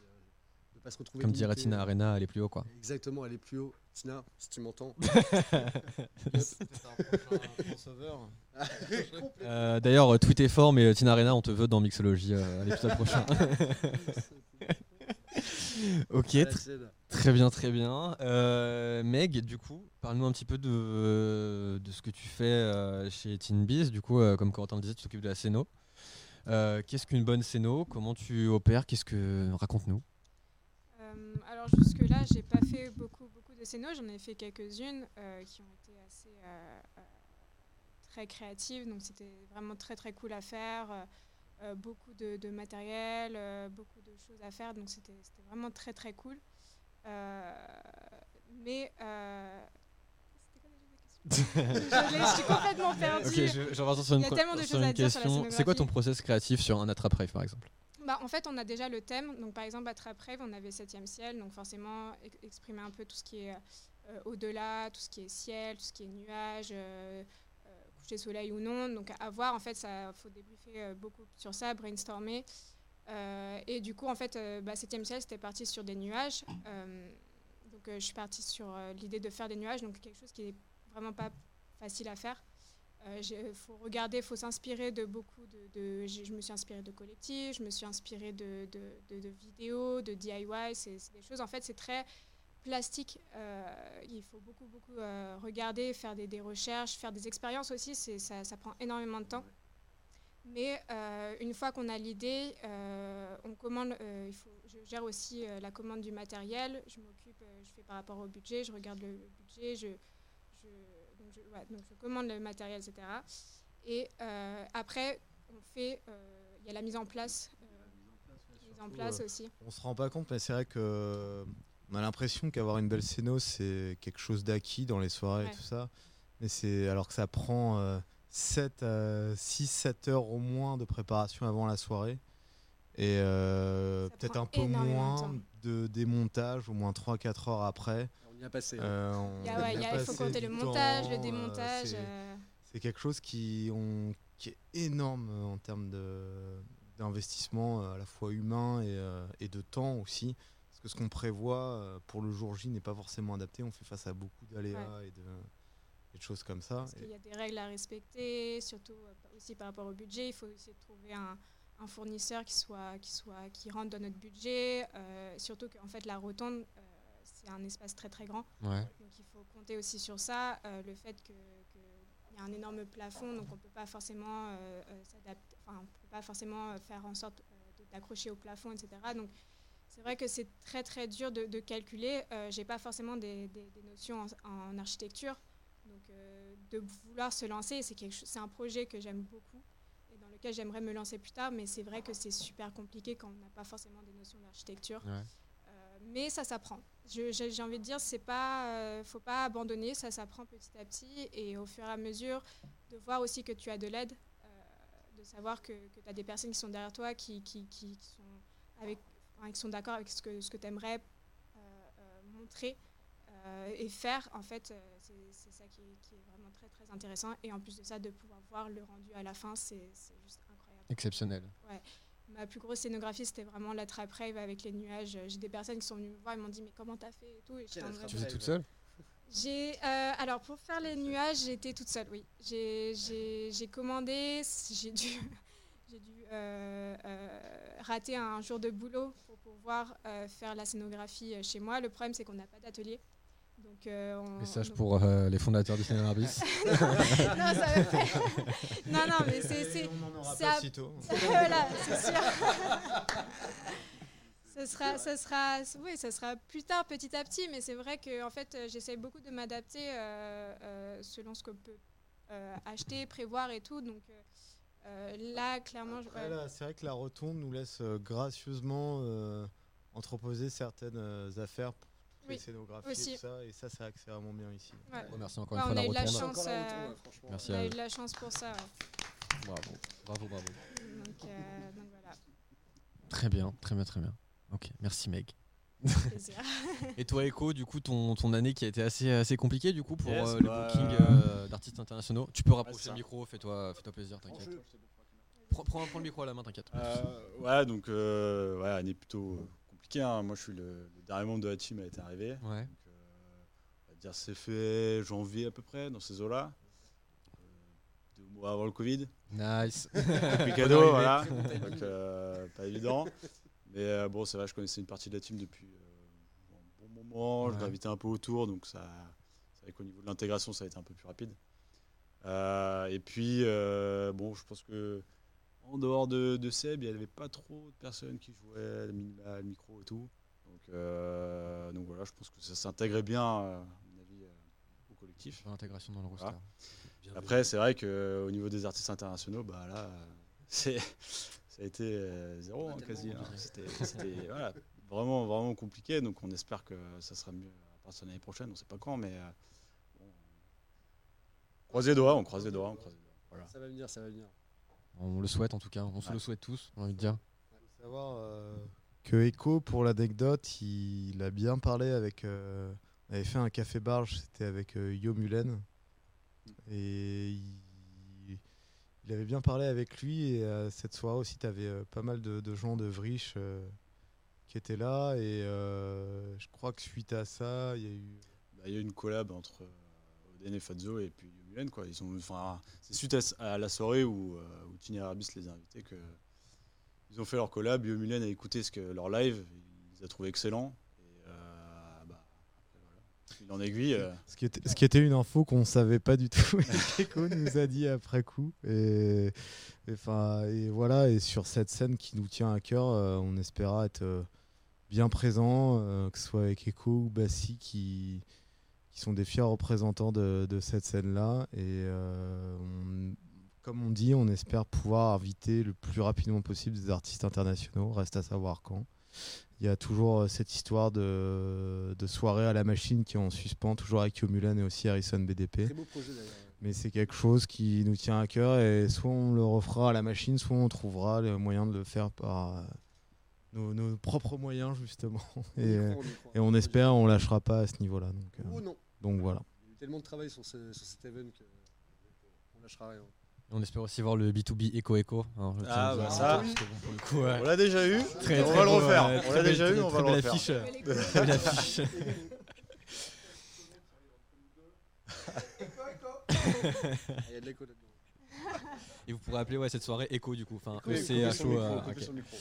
euh, de pas se retrouver. Comme dirait. Tina Arena, aller plus haut, quoi. Exactement, aller plus haut. Tina, si tu m'entends. Euh, D'ailleurs, euh, tweet est fort, mais euh, Tina Arena, on te veut dans Mixology euh, à l'épisode prochain. ok, très bien, très bien. Euh, Meg, du coup, parle-nous un petit peu de, de ce que tu fais euh, chez TeenBiz. Du coup, euh, comme Corentin le disait, tu t'occupes de la scéno. Euh, Qu'est-ce qu'une bonne scéno? Comment tu opères? Qu'est-ce que raconte-nous? Euh, alors jusque-là, j'ai pas fait beaucoup, beaucoup de scénos. J'en ai fait quelques-unes euh, qui ont été assez euh, euh, très créatives. Donc c'était vraiment très très cool à faire. euh, beaucoup de, de matériel, euh, beaucoup de choses à faire. Donc c'était vraiment très très cool. Euh, mais euh, je suis complètement perdue. Je, je Il y a tellement de choses à dire sur la question. C'est quoi ton process créatif sur un attrape-rave, par exemple? Bah, en fait, on a déjà le thème. Donc, par exemple, à Trap Rave, on avait 7e ciel. Donc, forcément, ex- exprimer un peu tout ce qui est euh, au-delà, tout ce qui est ciel, tout ce qui est nuage, euh, euh, coucher soleil ou non. Donc, à voir, en fait, il faut débriefer euh, beaucoup sur ça, brainstormer. Et du coup, en fait, bah, 7e ciel, c'était parti sur des nuages. Donc, je suis partie sur l'idée de faire des nuages. Donc, quelque chose qui est vraiment pas facile à faire. Il faut regarder, il faut s'inspirer de beaucoup de. je me suis inspirée de collectifs, je me suis inspirée de, de, de- de vidéos, de DIY. C'est des choses, en fait, c'est très plastique. Euh, il faut beaucoup, beaucoup euh, regarder, faire des, des recherches, faire des expériences aussi. Ça, ça prend énormément de temps. Mais euh, une fois qu'on a l'idée, euh, on commande. euh, il faut, je gère aussi euh, la commande du matériel. Je m'occupe, euh, je fais par rapport au budget, je regarde le, le budget, je, je, donc, je, ouais, donc je commande le matériel, etc. Et euh, après, on fait. euh, Il y a la mise en place. mise en place aussi. On se rend pas compte, mais c'est vrai que euh, on a l'impression qu'avoir une belle scéno, c'est quelque chose d'acquis dans les soirées Ouais. et tout ça. Mais c'est alors que ça prend euh, 7 6 7 heures au moins de préparation avant la soirée. Et euh, peut-être un peu moins de démontage, au moins 3-4 heures après. A passé. Euh, Il ouais, faut compter le montage, le temps, euh, démontage, c'est- euh. C'est quelque chose qui, on- qui est énorme en termes d'investissement à la fois humain et, et de temps aussi. Parce que ce qu'on prévoit pour le jour J n'est pas forcément adapté. On fait face à beaucoup d'aléas et, de, et de choses comme ça. Parce qu'il y a des règles à respecter, surtout aussi par rapport au budget. Il faut essayer de trouver un, un fournisseur qui, soit, qui, soit, qui rentre dans notre budget. euh, surtout qu'en fait, la rotonde, euh, un espace très très grand. Ouais. Donc il faut compter aussi sur ça. euh, le fait qu'il y a un énorme plafond, donc on ne peut pas forcément euh, euh, s'adapter, enfin, on peut pas forcément faire en sorte d'accrocher au plafond, etc. Donc c'est vrai que c'est très très dur de, de calculer. J'ai pas forcément des, des- des notions en, en architecture, donc de vouloir se lancer, c'est quelque c'est un projet que j'aime beaucoup et dans lequel j'aimerais me lancer plus tard. Mais c'est vrai que c'est super compliqué quand on n'a pas forcément des notions d'architecture. Ouais. Euh, mais ça s'apprend. J'ai envie de dire, c'est pas, euh, faut pas abandonner, ça s'apprend petit à petit et au fur et à mesure de voir aussi que tu as de l'aide, euh, de savoir que, que tu as des personnes qui sont derrière toi, qui, qui, qui- qui sont, avec, enfin, qui sont d'accord avec ce que, ce que tu aimerais montrer euh, et faire. En fait, c'est ça qui est, qui est vraiment très très intéressant. Et en plus de ça, de pouvoir voir le rendu à la fin, c'est c'est juste incroyable. Exceptionnel. Ouais. Ma plus grosse scénographie, c'était vraiment la trap rave avec les nuages. J'ai des personnes qui sont venues me voir et m'ont dit mais comment t'as fait et tout. Et Tu faisais toute seule j'ai euh, alors pour faire les nuages, j'étais toute seule, oui. J'ai- J'ai j'ai commandé, j'ai dû j'ai dû euh, euh, rater un jour de boulot pour pouvoir euh, faire la scénographie chez moi. Le problème c'est qu'on n'a pas d'atelier. Donc euh, on- Message donc- pour euh, les fondateurs du Cinéma non, ça non, non, mais c'est. c'est- on n'en aura c'est pas à- sitôt. voilà, c'est sûr. ce sera, ce sera, oui, ça sera plus tard, petit à petit, mais c'est vrai que en fait, euh, j'essaie beaucoup de m'adapter euh, euh, selon ce qu'on peut euh, acheter, prévoir et tout. Donc euh, euh, là, clairement, je- Après, c'est vrai que la rotonde nous laisse euh, gracieusement euh, entreposer certaines euh, affaires pour les Oui, scénographies aussi. et tout ça. Et ça, c'est vraiment bien ici. Ouais. Remercie encore Ouais, une fois on la a eu de la chance. Euh, ouais, franchement. Merci on à a eu eux. de la chance pour ça. ouais. Bravo, bravo, bravo. Donc, euh, donc voilà. Très bien, très bien, très bien. Ok, merci Meg. Et toi, Echo, du coup, ton, ton année qui a été assez, assez compliquée du coup pour Yes, euh, le bah, booking euh, d'artistes internationaux. Tu peux rapprocher le micro, fais-toi fais plaisir, t'inquiète. Prends, prends, prends le micro à la main, t'inquiète. Euh, ouais, donc euh, ouais, année plutôt hein. Moi, je suis le, le dernier membre de la team à être arrivé. Ouais. Donc, euh, on va dire c'est fait janvier à peu près dans ces eaux-là. Euh, deux mois avant le Covid. Nice. Cadeau, voilà. Donc euh, pas évident. Mais bon, c'est vrai, je connaissais une partie de la team depuis un bon moment. Je gravitais un peu autour, donc ça, c'est vrai qu'au niveau de l'intégration, ça a été un peu plus rapide. Euh, et puis, euh, bon, je pense que en dehors de, de Seb, il n'y avait pas trop de personnes qui jouaient le minimal, le micro et tout. Donc, euh, donc voilà, je pense que ça s'intégrait bien, euh, à mon avis, euh, au collectif. L'intégration dans le roster. Voilà. Après, c'est vrai qu'au niveau des artistes internationaux, bah là, c'est, ça a été zéro hein, quasi. hein. C'était, c'était, voilà, vraiment, vraiment compliqué. Donc on espère que ça sera mieux à partir de l'année prochaine. On ne sait pas quand, mais euh, bon, on croise les doigts, on croise les doigts, on croise les doigts. Voilà. Ça va venir, ça va venir. On le souhaite en tout cas, on se Ouais. le souhaite tous, j'ai envie de dire. faut savoir euh, que Echo, pour l'anecdote, il, il a bien parlé avec. euh, on avait fait un café barge, c'était avec euh, Yo Mulen. Et il, il avait bien parlé avec lui. Et euh, cette soirée aussi, tu avais pas mal de, de gens de Vrish euh, qui étaient là. Et euh, je crois que suite à ça, il y a eu. Bah, Il y a eu une collab entre euh, Oden et et puis Mulen quoi. Ils ont, enfin, c'est suite à, la soirée où, euh, où Tiny Arbis les a invités que ils ont fait leur collab. Yo Mulen a écouté ce que leur live, il les a trouvés excellents. Et euh, bah, en aiguille. euh, Ce qui, était, une info qu'on ne savait pas du tout. qu'Echo nous a dit après coup. Et, et, 'fin, et voilà, et sur cette scène qui nous tient à cœur, euh, on espéra être bien présent, que ce soit avec Echo ou Bassi qui, qui sont des fiers représentants de, de cette scène-là. Et euh, on- comme on dit, on espère pouvoir inviter le plus rapidement possible des artistes internationaux. Reste à savoir quand. Il y a toujours euh, cette histoire de, de soirée à la machine qui est en suspens, toujours avec Mulan et aussi Harrison BDP. Très beau projet d'ailleurs. Mais c'est quelque chose qui nous tient à cœur et soit on le refera à la machine, soit on trouvera le moyen de le faire par euh, nos, nos propres moyens justement. Et, on et on espère, on lâchera pas à ce niveau-là. Donc, Oh non. Donc voilà. Il y a eu tellement de travail sur, ce- sur cet event que on lâchera rien. On espère aussi voir le B2B Echo Echo. hein, je tiens Ah, bah ça, parce que bon, pour le coup, ouais. on l'a déjà eu, Très, on très va le refaire. On l'a déjà eu, on va le refaire. affiche, Très belle affiche. Il y a de l'écho là-dedans. Et vous pourrez appeler ouais, cette soirée Echo du coup. Enfin, micro, euh, le micro.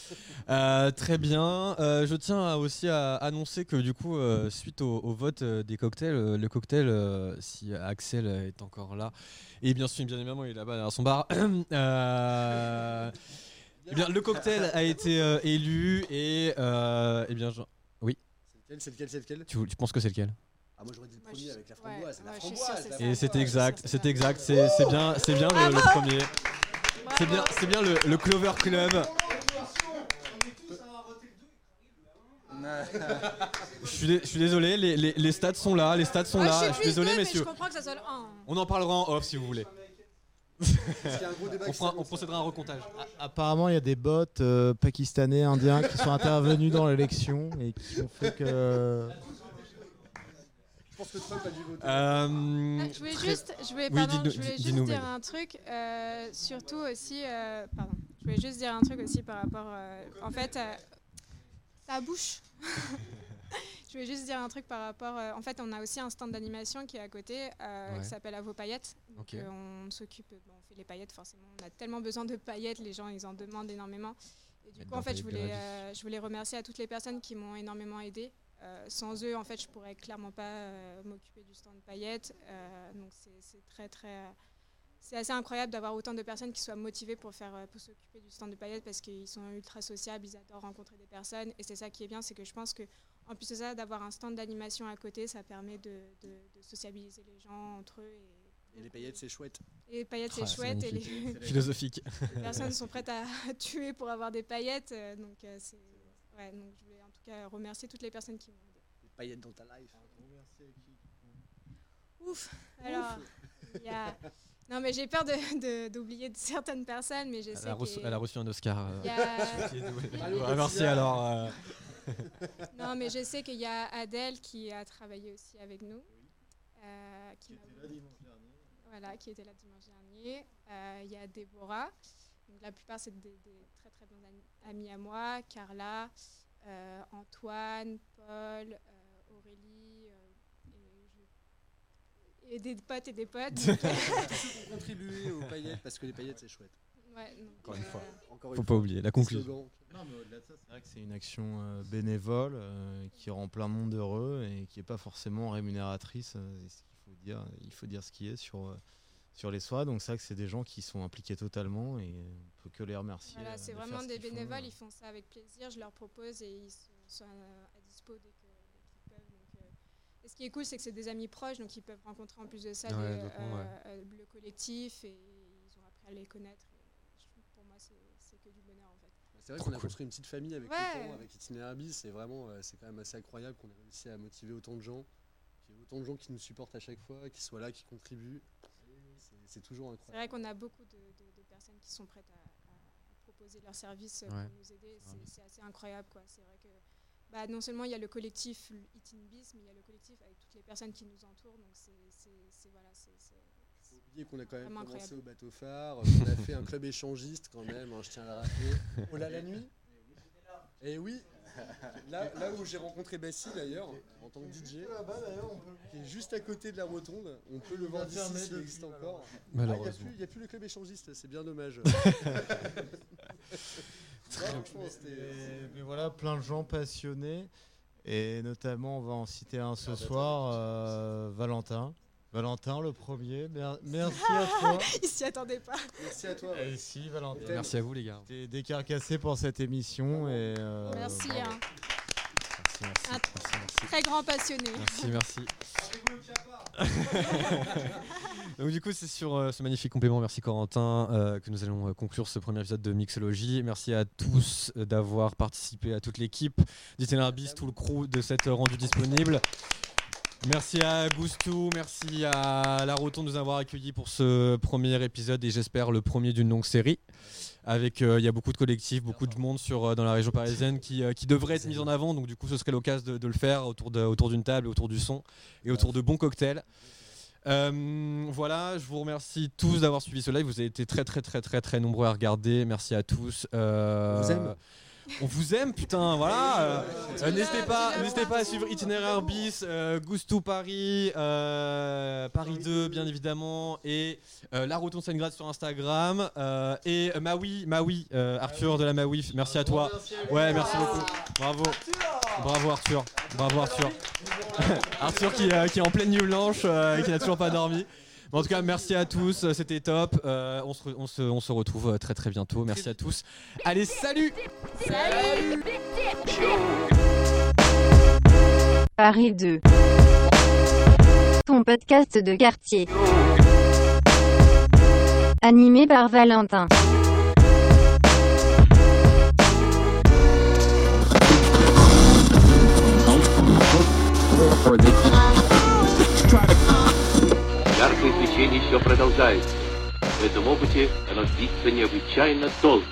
Euh, très bien. Euh, je tiens à- aussi à annoncer que du coup, euh, suite au, au vote euh, des cocktails, euh, le cocktail, euh, si Axel est encore là, et bien sûr, bien évidemment, il est là-bas derrière son bar. euh, eh bien, le cocktail a été euh, élu et euh, eh bien, je- oui. C'est lequel, c'est lequel, c'est lequel? Tu, tu penses que c'est lequel? Ah, moi j'aurais dit le premier avec la ouais, framboise. la ouais, framboise, la c'est Et c'est exact, c'est exact, c'est bien, c'est bien le, le premier. C'est bien, c'est bien le, le Clover Club. Je suis, dé- je suis désolé, les, les, les stats sont là, les stats sont Ah, là. je Je suis désolé, mais messieurs. je comprends que ça soit le un. On en parlera en off si vous voulez. on, fera- on procédera à un recomptage. Apparemment, il y a des bots euh, pakistanais, indiens qui sont intervenus dans l'élection et qui ont fait que. Je pense que Trump a dû voter. Euh, Ah, Je voulais très- juste, je voulais, Oui, pardon, je voulais juste dire un truc, euh, surtout aussi, euh, pardon, je voulais juste dire un truc aussi par rapport, euh, en fait, euh, ta bouche. je voulais juste dire un truc par rapport, euh, en fait, on a aussi un stand d'animation qui est à côté, euh, Ouais. qui s'appelle À vos paillettes. Donc, Ok. euh, on s'occupe, bon, on fait les paillettes forcément. On a tellement besoin de paillettes, les gens ils en demandent énormément. Et du Mettre coup, en fait, je voulais, la euh, je voulais remercier à toutes les personnes qui m'ont énormément aidé. Euh, sans eux, en fait, je pourrais clairement pas euh, m'occuper du stand paillettes. Euh, donc c'est très très, c'est assez incroyable d'avoir autant de personnes qui soient motivées pour faire, pour s'occuper du stand de paillettes parce qu'ils sont ultra sociables, ils adorent rencontrer des personnes. Et c'est ça qui est bien, c'est que je pense que en plus de ça, d'avoir un stand d'animation à côté, ça permet de, de- de sociabiliser les gens entre eux. Et, Et les paillettes, c'est chouette. et les paillettes, Ah, c'est chouette. Et les, Philosophique. les personnes sont prêtes à, tuer pour avoir des paillettes. donc, c'est, ouais, donc, je voulais cas remercier toutes les personnes qui m'ont aidé. Les paillettes dans ta life. Ouf Alors, il y a, Non, mais j'ai peur de- d'oublier de, certaines personnes, mais je sais Elle a, reçu, elle a reçu un Oscar. euh, a- merci alors. euh. Non, mais je sais qu'il y a Adèle qui a travaillé aussi avec nous. euh, qui m'a- Voilà, qui était là dimanche dernier. Euh, Il y a Déborah. Donc, la plupart, c'est des, des très très bons ami- amis à moi. Carla, euh, Antoine, Paul, euh, Aurélie. euh, et, je- et des potes et des potes. Tous ceux qui ont contribué aux paillettes, parce que les paillettes, c'est chouette. Ouais, donc, Encore une euh, fois. Encore Faut une pas fois. oublier la conclusion. Non, mais au-delà de ça, c'est vrai que c'est une action euh, bénévole euh, qui rend plein de monde heureux et qui n'est pas forcément rémunératrice. euh, et ce qu'il faut dire, il faut dire ce qui est sur, euh, sur les soins. Donc c'est vrai que c'est des gens qui sont impliqués totalement et on peut que les remercier. Voilà, euh, c'est de vraiment faire ce des font, bénévoles, euh. ils font ça avec plaisir, je leur propose et ils sont, à, dispo dès qu'ils peuvent. donc, euh, et ce qui est cool, c'est que c'est des amis proches, donc ils peuvent rencontrer en plus de ça Ouais, ouais. le collectif et ils ont appris à les connaître. Et je trouve que pour moi, c'est que du bonheur en fait. C'est vrai qu'on a construit une petite famille avec Ouais. le temps, avec Itinéraire Bis. C'est vraiment, c'est quand même assez incroyable qu'on ait réussi à motiver autant de gens, qu'il y ait autant de gens qui nous supportent à chaque fois, qui soient là, qui contribuent. C'est- C'est toujours C'est incroyable. vrai qu'on a beaucoup de, de- de personnes qui sont prêtes à, proposer leurs services Ouais. pour nous aider. C'est c'est assez incroyable. quoi. C'est vrai que bah, non seulement il y a le collectif Itin Bis, mais il y a le collectif avec toutes les personnes qui nous entourent. Donc c'est c'est- c'est- voilà, c'est c'est- Faut oublier qu'on a quand même commencé incroyable. au bateau phare, on a fait un club échangiste quand même, hein, je tiens à le rappeler. Oh là la nuit? Et oui, là, là où j'ai rencontré Bassi d'ailleurs, en tant que DJ, qui est juste à côté de la rotonde, on peut le voir d'ici s'il existe encore. Malheureusement. Ah, Il n'y a, plus le club échangiste, c'est bien dommage. Très Non, Mais- mais voilà, plein de gens passionnés. Et notamment, on va en citer un ce soir, euh, Valentin. Valentin, le premier. Mer- merci à toi. Il s'y attendait pas. Merci à toi. Et si, Valentin. Merci à vous, les gars. T'es décarcassé pour cette émission. Et, euh, Merci. hein. Merci, merci, Un merci, merci. très grand passionné. Merci, merci. Donc du coup c'est sur euh, ce magnifique complément, merci Corentin, euh, que nous allons euh, conclure ce premier épisode de Mixologie. Merci à tous euh, d'avoir participé, à toute l'équipe d'Itinerabis, tout le crew de cette euh, rendu disponible. Merci à Goustou, merci à La de nous avoir accueillis pour ce premier épisode et j'espère le premier d'une longue série. Avec, euh, il y a beaucoup de collectifs, beaucoup de monde sur, euh, dans la région parisienne qui, euh, qui devrait être mis en avant. Donc du coup, ce serait l'occasion de, le faire autour d'une table, autour du son et autour de bons cocktails. Voilà, je vous remercie tous d'avoir suivi ce live. Vous avez été très très très très très nombreux à regarder. Merci à tous. Vous aime. On vous aime, putain, voilà. Euh, n'hésitez pas, n'hésitez pas à suivre Itinéraire bis, euh, Goustou Paris, euh, Paris 2 bien évidemment, et La Rotonde Stalingrad sur Instagram, et Maui, Maui, Arthur de la Maui, merci à toi. Ouais, merci beaucoup. Bravo. Bravo Arthur. Bravo Arthur. Arthur qui, est en pleine nuit blanche, et qui n'a toujours pas dormi en tout cas, merci à tous. Euh, c'était top. Euh, on, se, retrouve euh, très très bientôt. Merci à tous. Allez, salut Salut Paris 2. Ton podcast de quartier. Animé par Valentin. обучение еще продолжается. В этом опыте оно длится необычайно долго.